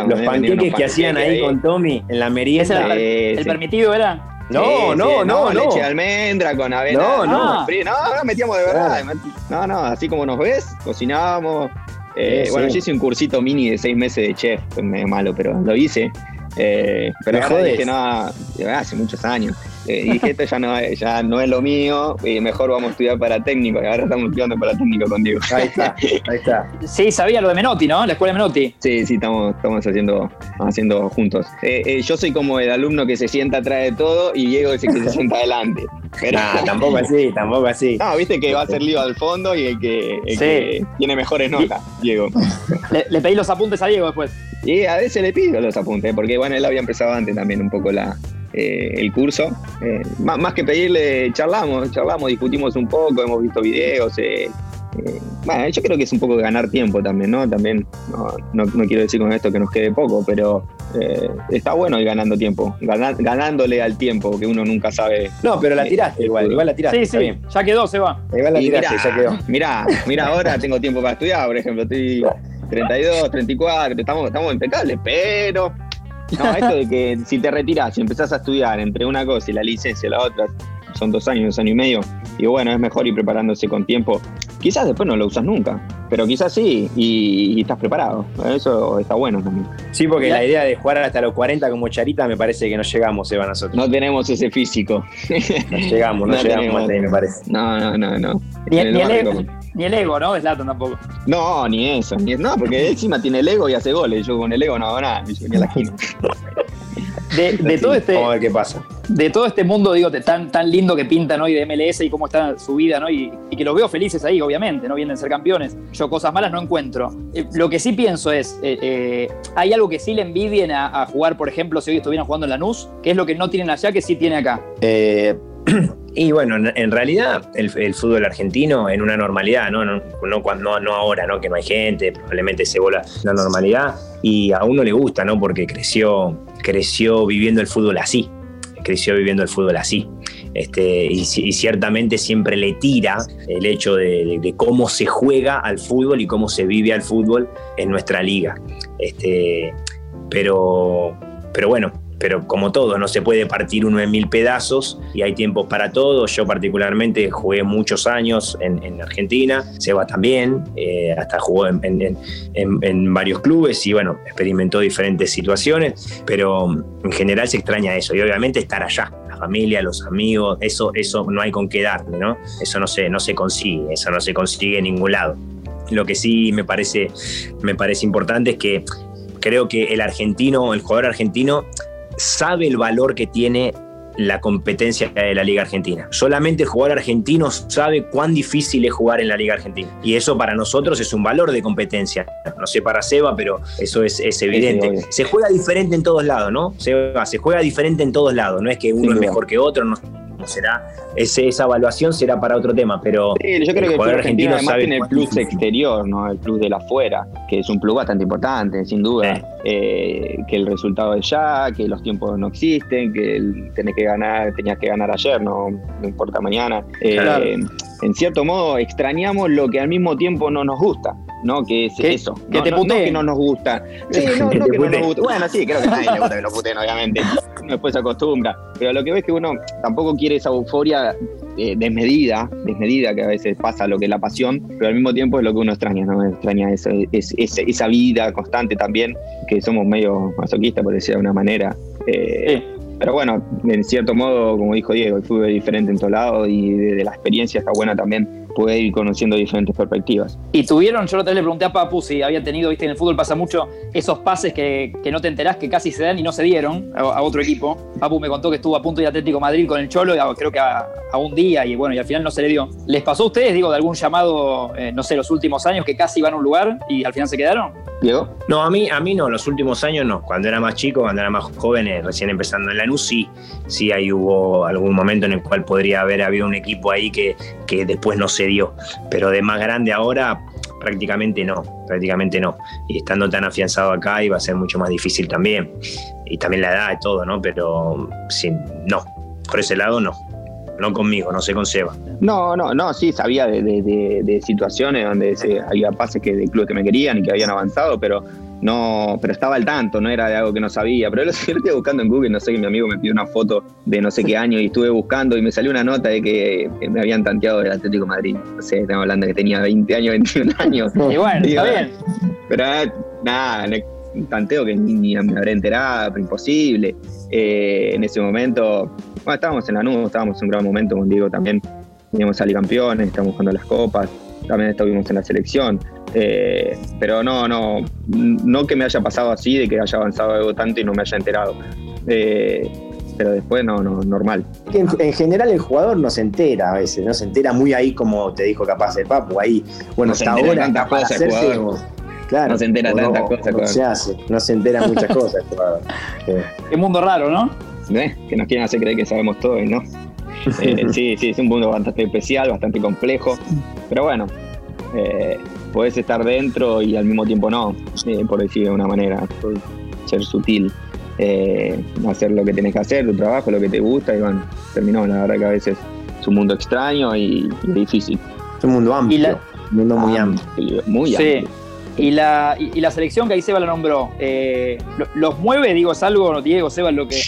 Los panqueques, que, hacían ahí, con Tommy en la merienda. ¿El, permitido era? No, no, no, no, Leche de almendra con avena. No, no. No, no, metíamos de verdad. No, no, así como nos ves, cocinábamos. Eh, bueno, yo hice un cursito mini de seis meses de chef, fue medio malo, pero lo hice. Eh, pero ahora dije, no, hace muchos años. Eh, dije, esto ya no, ya no es lo mío, y mejor vamos a estudiar para técnico, y ahora estamos estudiando para técnico con Diego. Ahí está, ahí está. Sí, sabía lo de Menotti, ¿no? La escuela de Menotti. Sí, sí, estamos, estamos haciendo, haciendo juntos. Eh, yo soy como el alumno que se sienta atrás de todo y Diego es el que se sienta adelante. Pero, tampoco así, tampoco así. No, viste que va a ser lío al fondo y el que, tiene mejores notas, Diego. Le, le pedí los apuntes a Diego después. Y a veces le pido los apuntes, porque bueno, él había empezado antes también un poco la, eh, el curso. Eh, más, que pedirle, charlamos, charlamos, discutimos un poco, hemos visto videos. Eh, bueno, yo creo que es un poco ganar tiempo también, ¿no? También, no, quiero decir con esto que nos quede poco, pero está bueno ir ganando tiempo, ganándole al tiempo, que uno nunca sabe. No, pero la tiraste igual, igual la tiraste. Sí, sí, ya quedó, se va. Igual la tiraste, ya quedó. Mirá, mirá, ahora tengo tiempo para estudiar, por ejemplo, estoy 32, 34, estamos, estamos impecables, pero no, esto de que si te retiras y empezás a estudiar entre una cosa y la licencia y la otra, son dos años, dos años y medio, y bueno, es mejor ir preparándose con tiempo. Quizás después no lo usas nunca, pero quizás sí, y, estás preparado. Eso está bueno también. Sí, porque la idea de jugar hasta los 40 como Charita me parece que no llegamos, Eva, nosotros. No tenemos ese físico. No llegamos, no, llegamos me parece. No, no, no, no. Ni, el, ego, ni el ego, ¿no? Slatan tampoco. No, ni eso. Ni, no, porque encima tiene el ego y hace goles. Yo con el ego no hago nada, ni a la esquina. De, todo este. Vamos a ver qué pasa. De todo este mundo, digo, tan, tan lindo que pintan hoy de MLS y cómo está su vida, ¿no? Y, que los veo felices ahí, obviamente, ¿no? Vienen a ser campeones. Yo cosas malas no encuentro. Eh, lo que sí pienso es, eh, eh, hay algo que sí le envidien a, jugar, por ejemplo, si hoy estuvieran jugando en Lanús, que es lo que no tienen allá, que sí tiene acá. y bueno, en, realidad el, fútbol argentino en una normalidad, ¿no? No, no, no, ahora, ¿no? Que no hay gente, probablemente se vuelva la normalidad y a uno le gusta, ¿no? Porque creció, creció viviendo el fútbol así, creció viviendo el fútbol así. Este, y, ciertamente siempre le tira el hecho de, cómo se juega al fútbol y cómo se vive al fútbol en nuestra liga. Este, pero, pero bueno, pero como todo, no se puede partir uno en mil pedazos y hay tiempos para todo. Yo particularmente jugué muchos años en, Argentina, Seba también, eh, hasta jugó en, varios clubes y bueno, experimentó diferentes situaciones, pero en general se extraña eso y obviamente estar allá, la familia, los amigos, eso, eso no hay con qué darle, ¿no? Eso no se, no se consigue, eso no se consigue en ningún lado. Lo que sí me parece, me parece importante es que creo que el argentino, el jugador argentino, sabe el valor que tiene la competencia de la Liga Argentina. Solamente el jugador argentino sabe cuán difícil es jugar en la Liga Argentina. Y eso para nosotros es un valor de competencia. No sé para Seba, pero eso es, evidente. se juega diferente en todos lados, ¿no? Seba, se juega diferente en todos lados. No es que uno es mejor que otro, no será ese, esa evaluación será para otro tema, pero sí, yo creo que el argentino, además tiene el plus exterior, ¿no? El plus de la afuera, que es un plus bastante importante, sin duda. Eh, que el resultado es ya, que los tiempos no existen, que tenés que ganar, tenías que ganar ayer, no, no importa mañana. Eh, en cierto modo extrañamos lo que al mismo tiempo no nos gusta. ¿No? Que es eso. Que te no, que no nos gusta. Sí, no, no que no nos gusta. Bueno, sí, creo que a nadie le gusta que lo puteen, obviamente. Uno después se acostumbra. Pero lo que ves es que uno tampoco quiere esa euforia eh, desmedida, desmedida que a veces pasa lo que es la pasión, pero al mismo tiempo es lo que uno extraña, ¿no? Extraña esa, es, esa vida constante también, que somos medio masoquistas, por decir de una manera. Eh, pero bueno, en cierto modo, como dijo Diego, el fútbol es diferente en todos lados y de, la experiencia está buena también puede ir conociendo diferentes perspectivas. Y tuvieron, yo otra vez le pregunté a Papu si había tenido, viste, en el fútbol pasa mucho esos pases que, no te enterás que casi se dan y no se dieron a, otro equipo. Papu me contó que estuvo a punto de Atlético Madrid con el Cholo, creo que a, un día, y bueno, y al final no se le dio. ¿Les pasó a ustedes, digo, de algún llamado, eh, no sé, los últimos años que casi iban a un lugar y al final se quedaron? Diego. No, a mí, a mí no, los últimos años no. Cuando era más chico, cuando era más joven, eh, recién empezando en la NU, sí, sí ahí hubo algún momento en el cual podría haber habido un equipo ahí que, que después no se dio. Pero de más grande ahora, prácticamente no, prácticamente no. Y estando tan afianzado acá iba a ser mucho más difícil también. Y también la edad y todo, ¿no? Pero sí, no, por ese lado no. No conmigo, no sé con Seba. No, no, no, sí, sabía de, situaciones donde había pases que de clubes que me querían y que habían avanzado, pero no, pero estaba al tanto, no era de algo que no sabía. Pero lo estuve buscando en Google, no sé que mi amigo me pidió una foto de no sé qué año y estuve buscando y me salió una nota de que me habían tanteado del Atlético de Madrid. No sé, estamos hablando de que tenía 20 años, 21 años. Y bueno, está bien. Pero nada, un tanteo que ni, me habré enterado, pero imposible. Eh, en ese momento, bueno, estábamos en la nube, estábamos en un gran momento con Diego también. Teníamos salir campeones, estábamos jugando las copas, también estuvimos en la selección. Eh, pero no, no, no que me haya pasado así, de que haya avanzado algo tanto y no me haya enterado. Eh, pero después no, no, normal. En, general el jugador no se entera a veces, no se entera muy ahí como te dijo capaz el Papu, ahí, bueno, hasta ahora claro, no se entera tantas cosas. No se hace, no se entera muchas cosas el jugador. Qué mundo raro, ¿no? Que nos quieren hacer creer que sabemos todo y no. Eh, sí, sí, es un mundo bastante especial, bastante complejo, pero bueno, eh, podés estar dentro y al mismo tiempo no, eh, por decir de una manera, ser sutil, eh, hacer lo que tenés que hacer, tu trabajo, lo que te gusta y bueno, terminó. La verdad que a veces es un mundo extraño y, difícil. Es un mundo amplio, un mundo muy amplio. Muy amplio. Y la, y, la selección que ahí Seba la nombró, ¿los mueve, digo, es algo, Diego, Seba, lo que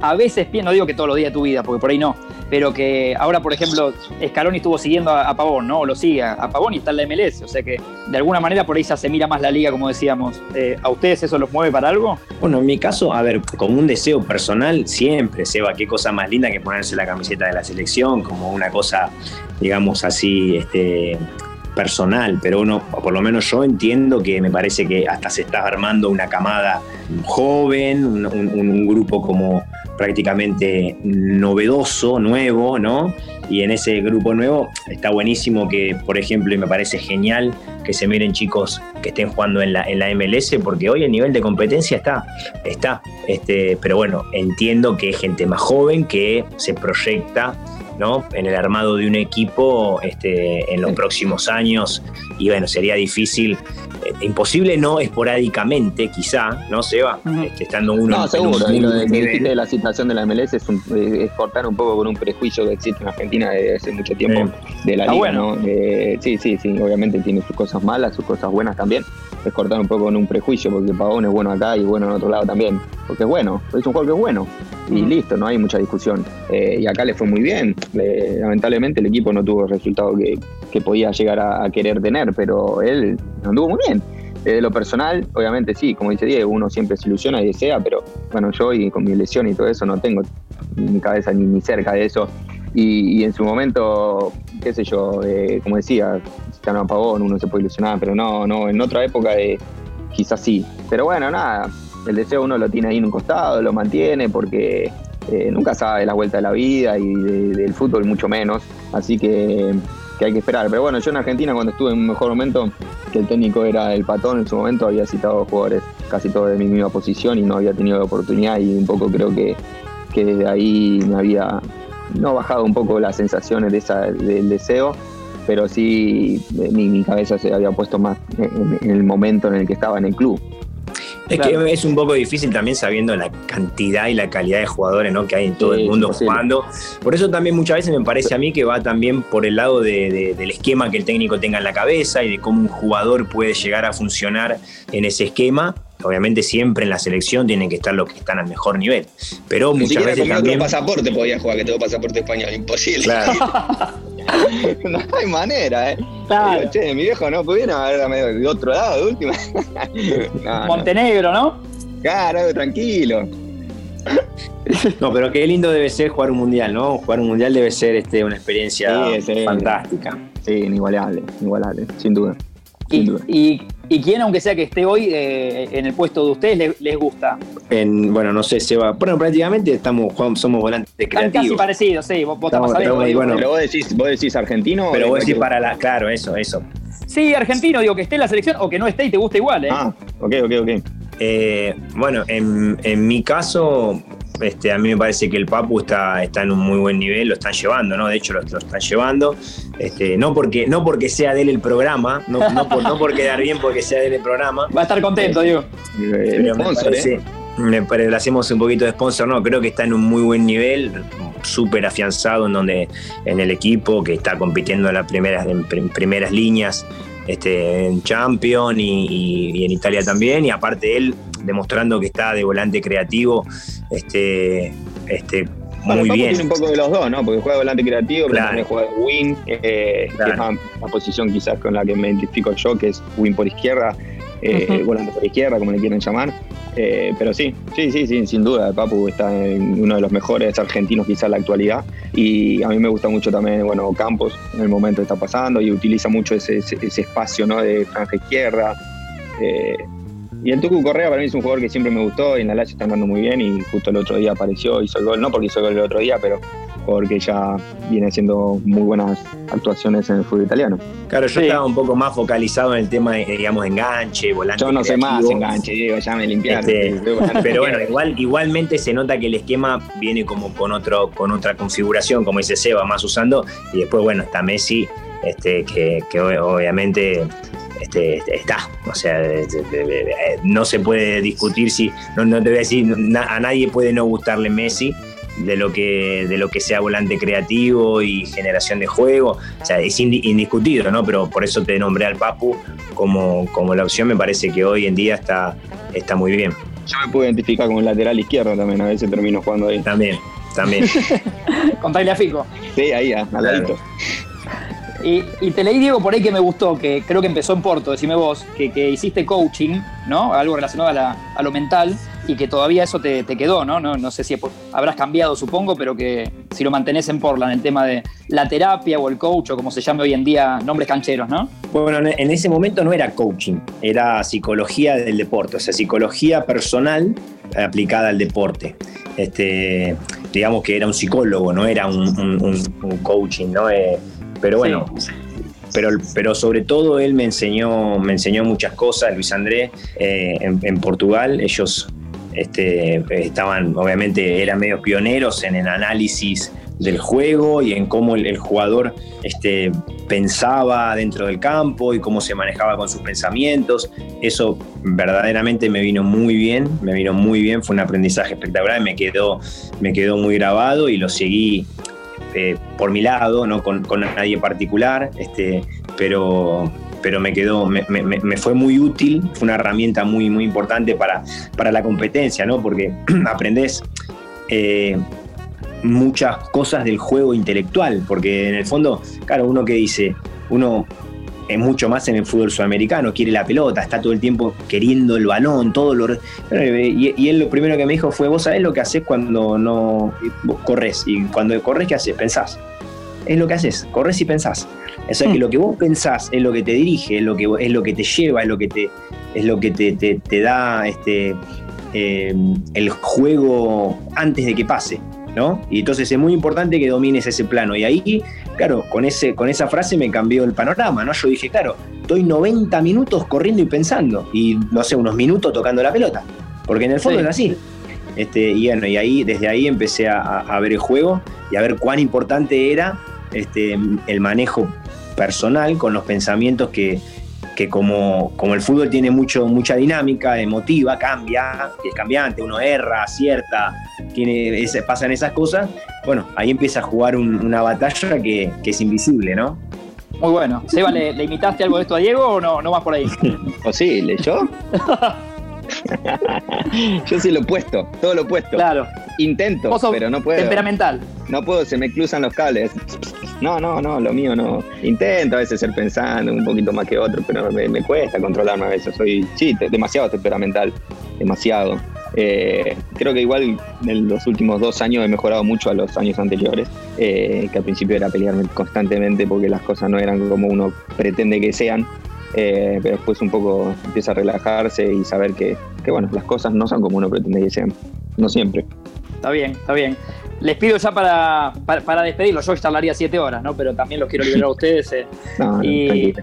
a veces, no digo que todos los días de tu vida, porque por ahí no, pero que ahora, por ejemplo, Scaloni estuvo siguiendo a, Pavón, ¿no? O lo sigue a, Pavón y está en la MLS, o sea que de alguna manera por ahí se mira más la liga, como decíamos. Eh, ¿A ustedes eso los mueve para algo? Bueno, en mi caso, a ver, como un deseo personal, siempre, Seba, qué cosa más linda que ponerse la camiseta de la selección, como una cosa, digamos así, este personal, pero uno, por lo menos yo entiendo que me parece que hasta se está armando una camada joven, un grupo como prácticamente novedoso, nuevo, ¿no? Y en ese grupo nuevo está buenísimo que, por ejemplo, y me parece genial que se miren chicos que estén jugando en la, en la MLS, porque hoy el nivel de competencia está, está. Este, pero bueno, entiendo que es gente más joven que se proyecta ¿no? en el armado de un equipo este, en los próximos años y bueno, sería difícil imposible no esporádicamente, quizá, ¿no, Seba? va este, estando uno No, seguro. y lo de, de la situación de la MLS es, cortar un poco con un prejuicio que existe en Argentina desde hace mucho tiempo de la liga, ¿no? Eh, sí, sí, sí. Obviamente tiene sus cosas malas, sus cosas buenas también. Es cortar un poco con un prejuicio, porque Pavón es bueno acá y bueno en otro lado también. Porque es bueno, es un juego que es bueno. Y listo, no hay mucha discusión. Eh, y acá le fue muy bien. lamentablemente el equipo no tuvo el resultado que, podía llegar a, a querer tener, pero él anduvo muy bien. De lo personal, obviamente sí, como dice Diego, uno siempre se ilusiona y desea, pero bueno, yo y con mi lesión y todo eso no tengo mi cabeza ni, cerca de eso. Y, en su momento, qué sé yo, eh, como decía, si no Pavón, uno se puede ilusionar, pero no, no, en otra época de, quizás sí. Pero bueno, nada, el deseo uno lo tiene ahí en un costado, lo mantiene porque eh, nunca sabe la vuelta de la vida y del fútbol mucho menos. Así que que hay que esperar. Pero bueno, yo en Argentina cuando estuve en un mejor momento, que el técnico era el patón en su momento, había citado jugadores casi todos de mi misma posición y no había tenido la oportunidad y un poco creo que, que desde ahí me había no bajado un poco las sensaciones de esa, del deseo, pero sí mi, mi cabeza se había puesto más en el momento en el que estaba en el club. Es que es un poco difícil también sabiendo la cantidad y la calidad de jugadores ¿no? que hay en todo el mundo jugando. Por eso también muchas veces me parece a mí que va también por el lado del esquema que el técnico tenga en la cabeza y de cómo un jugador puede llegar a funcionar en ese esquema obviamente siempre en la selección tienen que estar los que están al mejor nivel. Pero muchas veces también. Otro pasaporte podía jugar, que tengo pasaporte español, imposible. Claro. no hay manera, ¿eh? Claro. che, mi viejo no pudiera haber de otro lado, de última. Montenegro, ¿no? Claro, tranquilo. No, pero qué lindo debe ser jugar un mundial, ¿no? Jugar un mundial debe ser este, una experiencia fantástica. Sí, inigualable, inigualable, sin duda. Y, y, quién, aunque sea que esté hoy eh, en el puesto de ustedes, les, gusta? En, bueno, no sé, Seba. Bueno, prácticamente estamos, somos volantes creativos. casi parecidos, sí. Vos, vos estamos, pero, bueno, pero vos decís, vos decís argentino. Pero vos decís para la. Claro, eso, eso. Sí, argentino, digo, que esté en la selección o que no esté y te gusta igual, ¿eh? Ah, ok, ok, ok. Eh, bueno, en, en mi caso, este, a mí me parece que el Papu está, está en un muy buen nivel, lo están llevando, ¿no? De hecho, lo, están llevando. Este, no, porque, no porque sea de él el programa, no, no, por, no por quedar bien porque sea de él el programa. Va a estar contento, digo. Pero me parece, le hacemos un poquito de sponsor, no, creo que está en un muy buen nivel, súper afianzado en donde en el equipo que está compitiendo en las primeras, en primeras líneas este, en Champions y, en Italia también, y aparte él demostrando que está de volante creativo, este, este, muy bien. Tiene un poco de los dos, ¿no? Porque juega de volante creativo, pero también juega de win, eh, que es la, posición quizás con la que me identifico yo, que es win por izquierda, eh, volante por izquierda, como le quieren llamar. Eh, pero sí, sí, sí, sí, sin duda. Papu está en uno de los mejores argentinos quizás en la actualidad. Y a mí me gusta mucho también, bueno, Campos en el momento que está pasando y utiliza mucho ese, ese, espacio ¿no? de franja izquierda. Eh, y el Tucu Correa para mí es un jugador que siempre me gustó y en la Lazio está andando muy bien y justo el otro día apareció, hizo el gol, no porque hizo el gol el otro día, pero porque ya viene haciendo muy buenas actuaciones en el fútbol italiano. Claro, yo estaba un poco más focalizado en el tema, de, digamos, enganche, volante. Yo no sé más enganche, digo, ya me limpiaron. Este, pero bueno, igual, igualmente se nota que el esquema viene como con, otro, con otra configuración, como dice Seba, más usando, y después, bueno, está Messi, este, que, que obviamente este, está. O sea, no se puede discutir si, no, no te voy a decir, a nadie puede no gustarle Messi, de lo que, de lo que sea volante creativo y generación de juego. O sea, es indiscutido, ¿no? Pero por eso te nombré al Papu como, como la opción, me parece que hoy en día está, está muy bien. Yo me puedo identificar como lateral izquierdo también, a veces termino jugando ahí. También, también. Contarle a Fico. Sí, ahí, al ladito. Y, te leí, Diego, por ahí que me gustó, que creo que empezó en Porto, decime vos, que, hiciste coaching, ¿no? Algo relacionado a, lo mental y que todavía eso te, quedó, ¿no? ¿no? Sé si habrás cambiado, supongo, pero que si lo mantenés en Portland, el tema de la terapia o el coach o como se llame hoy en día, nombres cancheros, ¿no? Bueno, en ese momento no era coaching, era psicología del deporte, o sea, psicología personal aplicada al deporte. Este, digamos que era un psicólogo, no era un, coaching, ¿no? Eh, pero bueno, pero, pero sobre todo él me enseñó, me enseñó muchas cosas, Luis Andrés, eh, en, Portugal. Ellos este, estaban, obviamente, eran medio pioneros en el análisis del juego y en cómo el, jugador este, pensaba dentro del campo y cómo se manejaba con sus pensamientos. Eso verdaderamente me vino muy bien, me vino muy bien, fue un aprendizaje espectacular, me quedó, me quedó muy grabado y lo seguí eh, por mi lado, no con, nadie particular, este, pero, pero me quedó, me, fue muy útil, fue una herramienta muy, muy importante para, para la competencia, ¿no? Porque aprendes eh, muchas cosas del juego intelectual, porque en el fondo, claro, uno que dice, uno es mucho más en el fútbol sudamericano, quiere la pelota, está todo el tiempo queriendo el balón, todo lo... Y, él lo primero que me dijo fue, vos sabés lo que haces cuando no corres, y cuando corres, ¿qué haces? Pensás. Es lo que haces, corres y pensás. O sea, que hmm. lo que vos pensás es lo que te dirige, es lo que, es lo que te lleva, es lo que te, es lo que te, te, da este, eh, el juego antes de que pase. ¿no? Y entonces es muy importante que domines ese plano. Y ahí, claro, con, ese, con esa frase me cambió el panorama, ¿no? Yo dije, claro, estoy 90 minutos corriendo y pensando, y no sé, unos minutos tocando la pelota, porque en el fondo es así. Este, y bueno, y ahí, desde ahí empecé a, ver el juego y a ver cuán importante era este, el manejo personal con los pensamientos que, que como, como el fútbol tiene mucho, mucha dinámica, emotiva, cambia, es cambiante, uno erra, acierta, tiene, pasan esas cosas, bueno, ahí empieza a jugar una batalla que, es invisible, ¿no? Muy bueno. Seba, ¿le, ¿le, imitaste algo de esto a Diego o no, no vas por ahí? Posible, ¿yo? yo sí lo opuesto, todo lo opuesto. Claro. Intento, pero no puedo. Temperamental. No puedo, se me cruzan los cables. No, no, no, lo mío no. Intento a veces ser pensando un poquito más que otro, pero me, cuesta controlarme a veces. Soy, sí, demasiado temperamental. Demasiado. Eh, creo que igual en los últimos dos años he mejorado mucho a los años anteriores, eh, que al principio era pelearme constantemente porque las cosas no eran como uno pretende que sean. Eh, pero después un poco empieza a relajarse y saber que, que, bueno, las cosas no son como uno pretende que sean, no siempre. Está bien, está bien. Les pido ya para, para, despedirlo, yo charlaría siete horas, ¿no? Pero también los quiero liberar a ustedes. Eh. No, y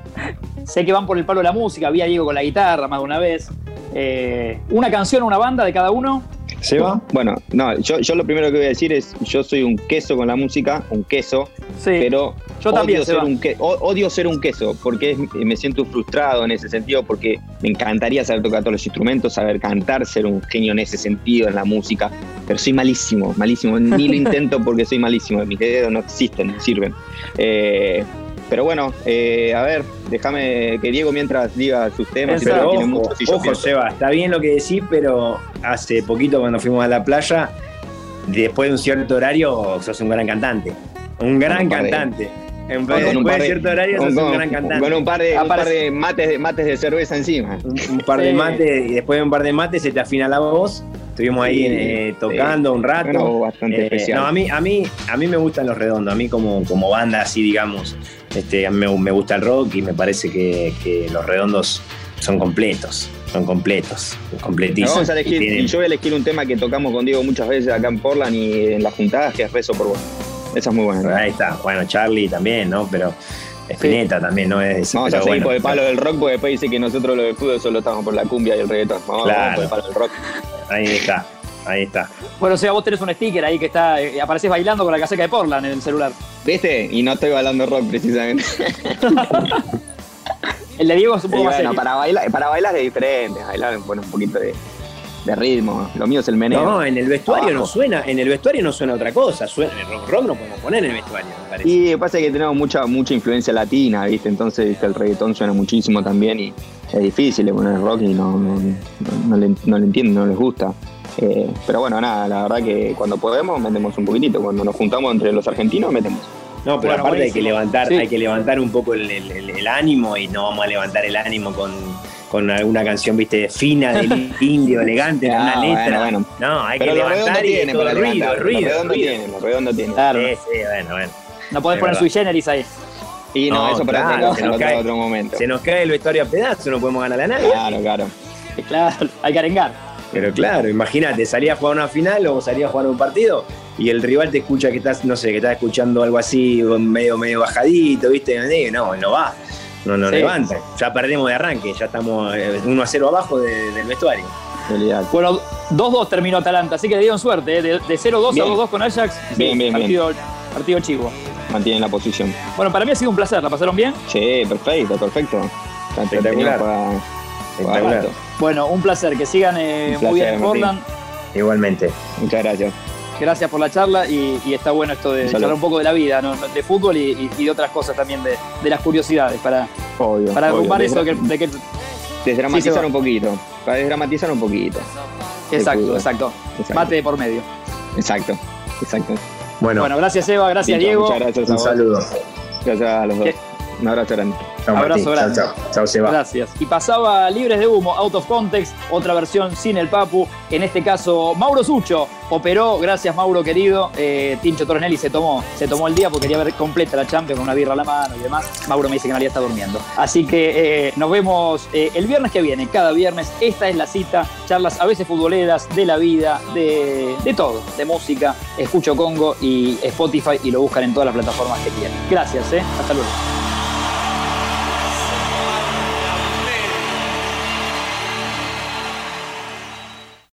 sé que van por el palo de la música, vi a Diego con la guitarra más de una vez. Eh, ¿Una canción, una banda de cada uno? ¿Seba? Bueno, no, yo, yo lo primero que voy a decir es, yo soy un queso con la música, un queso, pero yo también, odio, ser un odio ser un queso, porque me siento frustrado en ese sentido, porque me encantaría saber tocar todos los instrumentos, saber cantar, ser un genio en ese sentido en la música, pero soy malísimo, malísimo, ni lo intento porque soy malísimo, mis dedos no existen, no sirven. Eh, pero bueno, eh, a ver, déjame que Diego mientras diga sus temas. Pero ojo, ojo Seba, está bien lo que decís, pero hace poquito cuando fuimos a la playa, después de un cierto horario, sos un gran cantante. Un gran cantante. En después un de cierto horario sos un gran cantante. Con un par de, un par de mates, de mates de cerveza encima. Un, par de mates, y después de un par de mates se te afina la voz. Estuvimos ahí eh, tocando un rato. bastante eh, especial. No, a mí, a mí, a mí me gustan los redondos. A mí como, como banda así, digamos, este, a mí me, gusta el rock y me parece que, los redondos son completos, son completos, completísimos. Vamos a elegir, yo voy a elegir un tema que tocamos con Diego muchas veces acá en Portland y en las juntadas, que es Rezo por vos. Esa es muy buena. Ahí está, bueno, Charlie también, ¿no? Pero Espineta también, ¿no? Es, Vamos a seguir por el palo del rock, porque después dice que nosotros los de fútbol solo estamos por la cumbia y el reggaetón. Vamos, claro. por el palo del rock. Ahí está. Ahí está. Bueno, o sea, vos tenés un sticker ahí que está, eh, apareces bailando con la caseca de Portland en el celular. ¿Viste? Y no estoy bailando rock precisamente. el de Diego es un poco más bueno, para bailar, para bailar es diferente, bailar bueno, un poquito de, ritmo. Lo mío es el meneo. No, en el vestuario no suena, en el vestuario no suena otra cosa. Suena, el rock, rock no podemos poner en el vestuario, me parece. Y pasa que tenemos mucha, mucha influencia latina, ¿viste? Entonces el reggaetón suena muchísimo también y es difícil poner rock y no, no, no, le, no le entiendo, no les gusta. Eh, pero bueno, nada, la verdad que cuando podemos metemos un poquitito, cuando nos juntamos entre los argentinos metemos. No, pero aparte hay que levantar, hay que levantar un poco el, ánimo y no vamos a levantar el ánimo con, con alguna canción, viste, fina, del indio, elegante, con una ah, letra. No, hay que levantar y tiene todo ruido, ruido, redondo tiene, redondo tiene. Claro. Sí, sí, bueno, bueno. No podés poner sui generis ahí. Y no, eso para claro, se nos cae, otro momento. Se nos cae el vestuario a pedazos, no podemos ganar a nadie. Claro, claro. Claro, hay que arengar. Pero claro, imagínate, salía a jugar una final o salía a jugar un partido y el rival te escucha que estás, no sé, que estás escuchando algo así, medio, medio bajadito, ¿viste? No, no va, no nos levanta. Ya perdemos de arranque, ya estamos 1 eh, a 0 abajo del vestuario. Bueno, 2-2 terminó Atalanta, así que le dieron suerte, ¿eh? de, 0-2 a 2-2 con Ajax. Bien, bien, partido, Partido chivo. Mantienen la posición. Bueno, para mí ha sido un placer, ¿la pasaron bien? Sí, perfecto, perfecto. Espectacular. Bueno, un placer. Que sigan eh, muy bien en Portland. Igualmente. Muchas gracias. Gracias por la charla y, está bueno esto de hablar un poco de la vida, de fútbol y, de otras cosas también, de, las curiosidades, para, para arrumar eso de que, Desdramatizar un poquito. Para desdramatizar un poquito. Exacto, exacto, Mate por medio. Exacto, exacto. Bueno, bueno gracias Eva, gracias Diego. Muchas gracias. Un saludo. Gracias a los dos. Un abrazo grande. Un abrazo grande. Chao, chao. Seba. Gracias. Y pasaba Libres de Humo, Out of Context, otra versión sin el Papu. En este caso, Mauro Sucho operó. Gracias, Mauro querido. Eh, Tincho Tornelli se tomó, se tomó el día porque quería ver completa la Champions con una birra a la mano y demás. Mauro me dice que María está durmiendo. Así que eh, nos vemos eh, el viernes que viene, cada viernes. Esta es la cita. Charlas a veces futboleras, de la vida, de, de todo, de música. Escucho Congo y Spotify y lo buscan en todas las plataformas que quieran. Gracias, ¿eh? Hasta luego.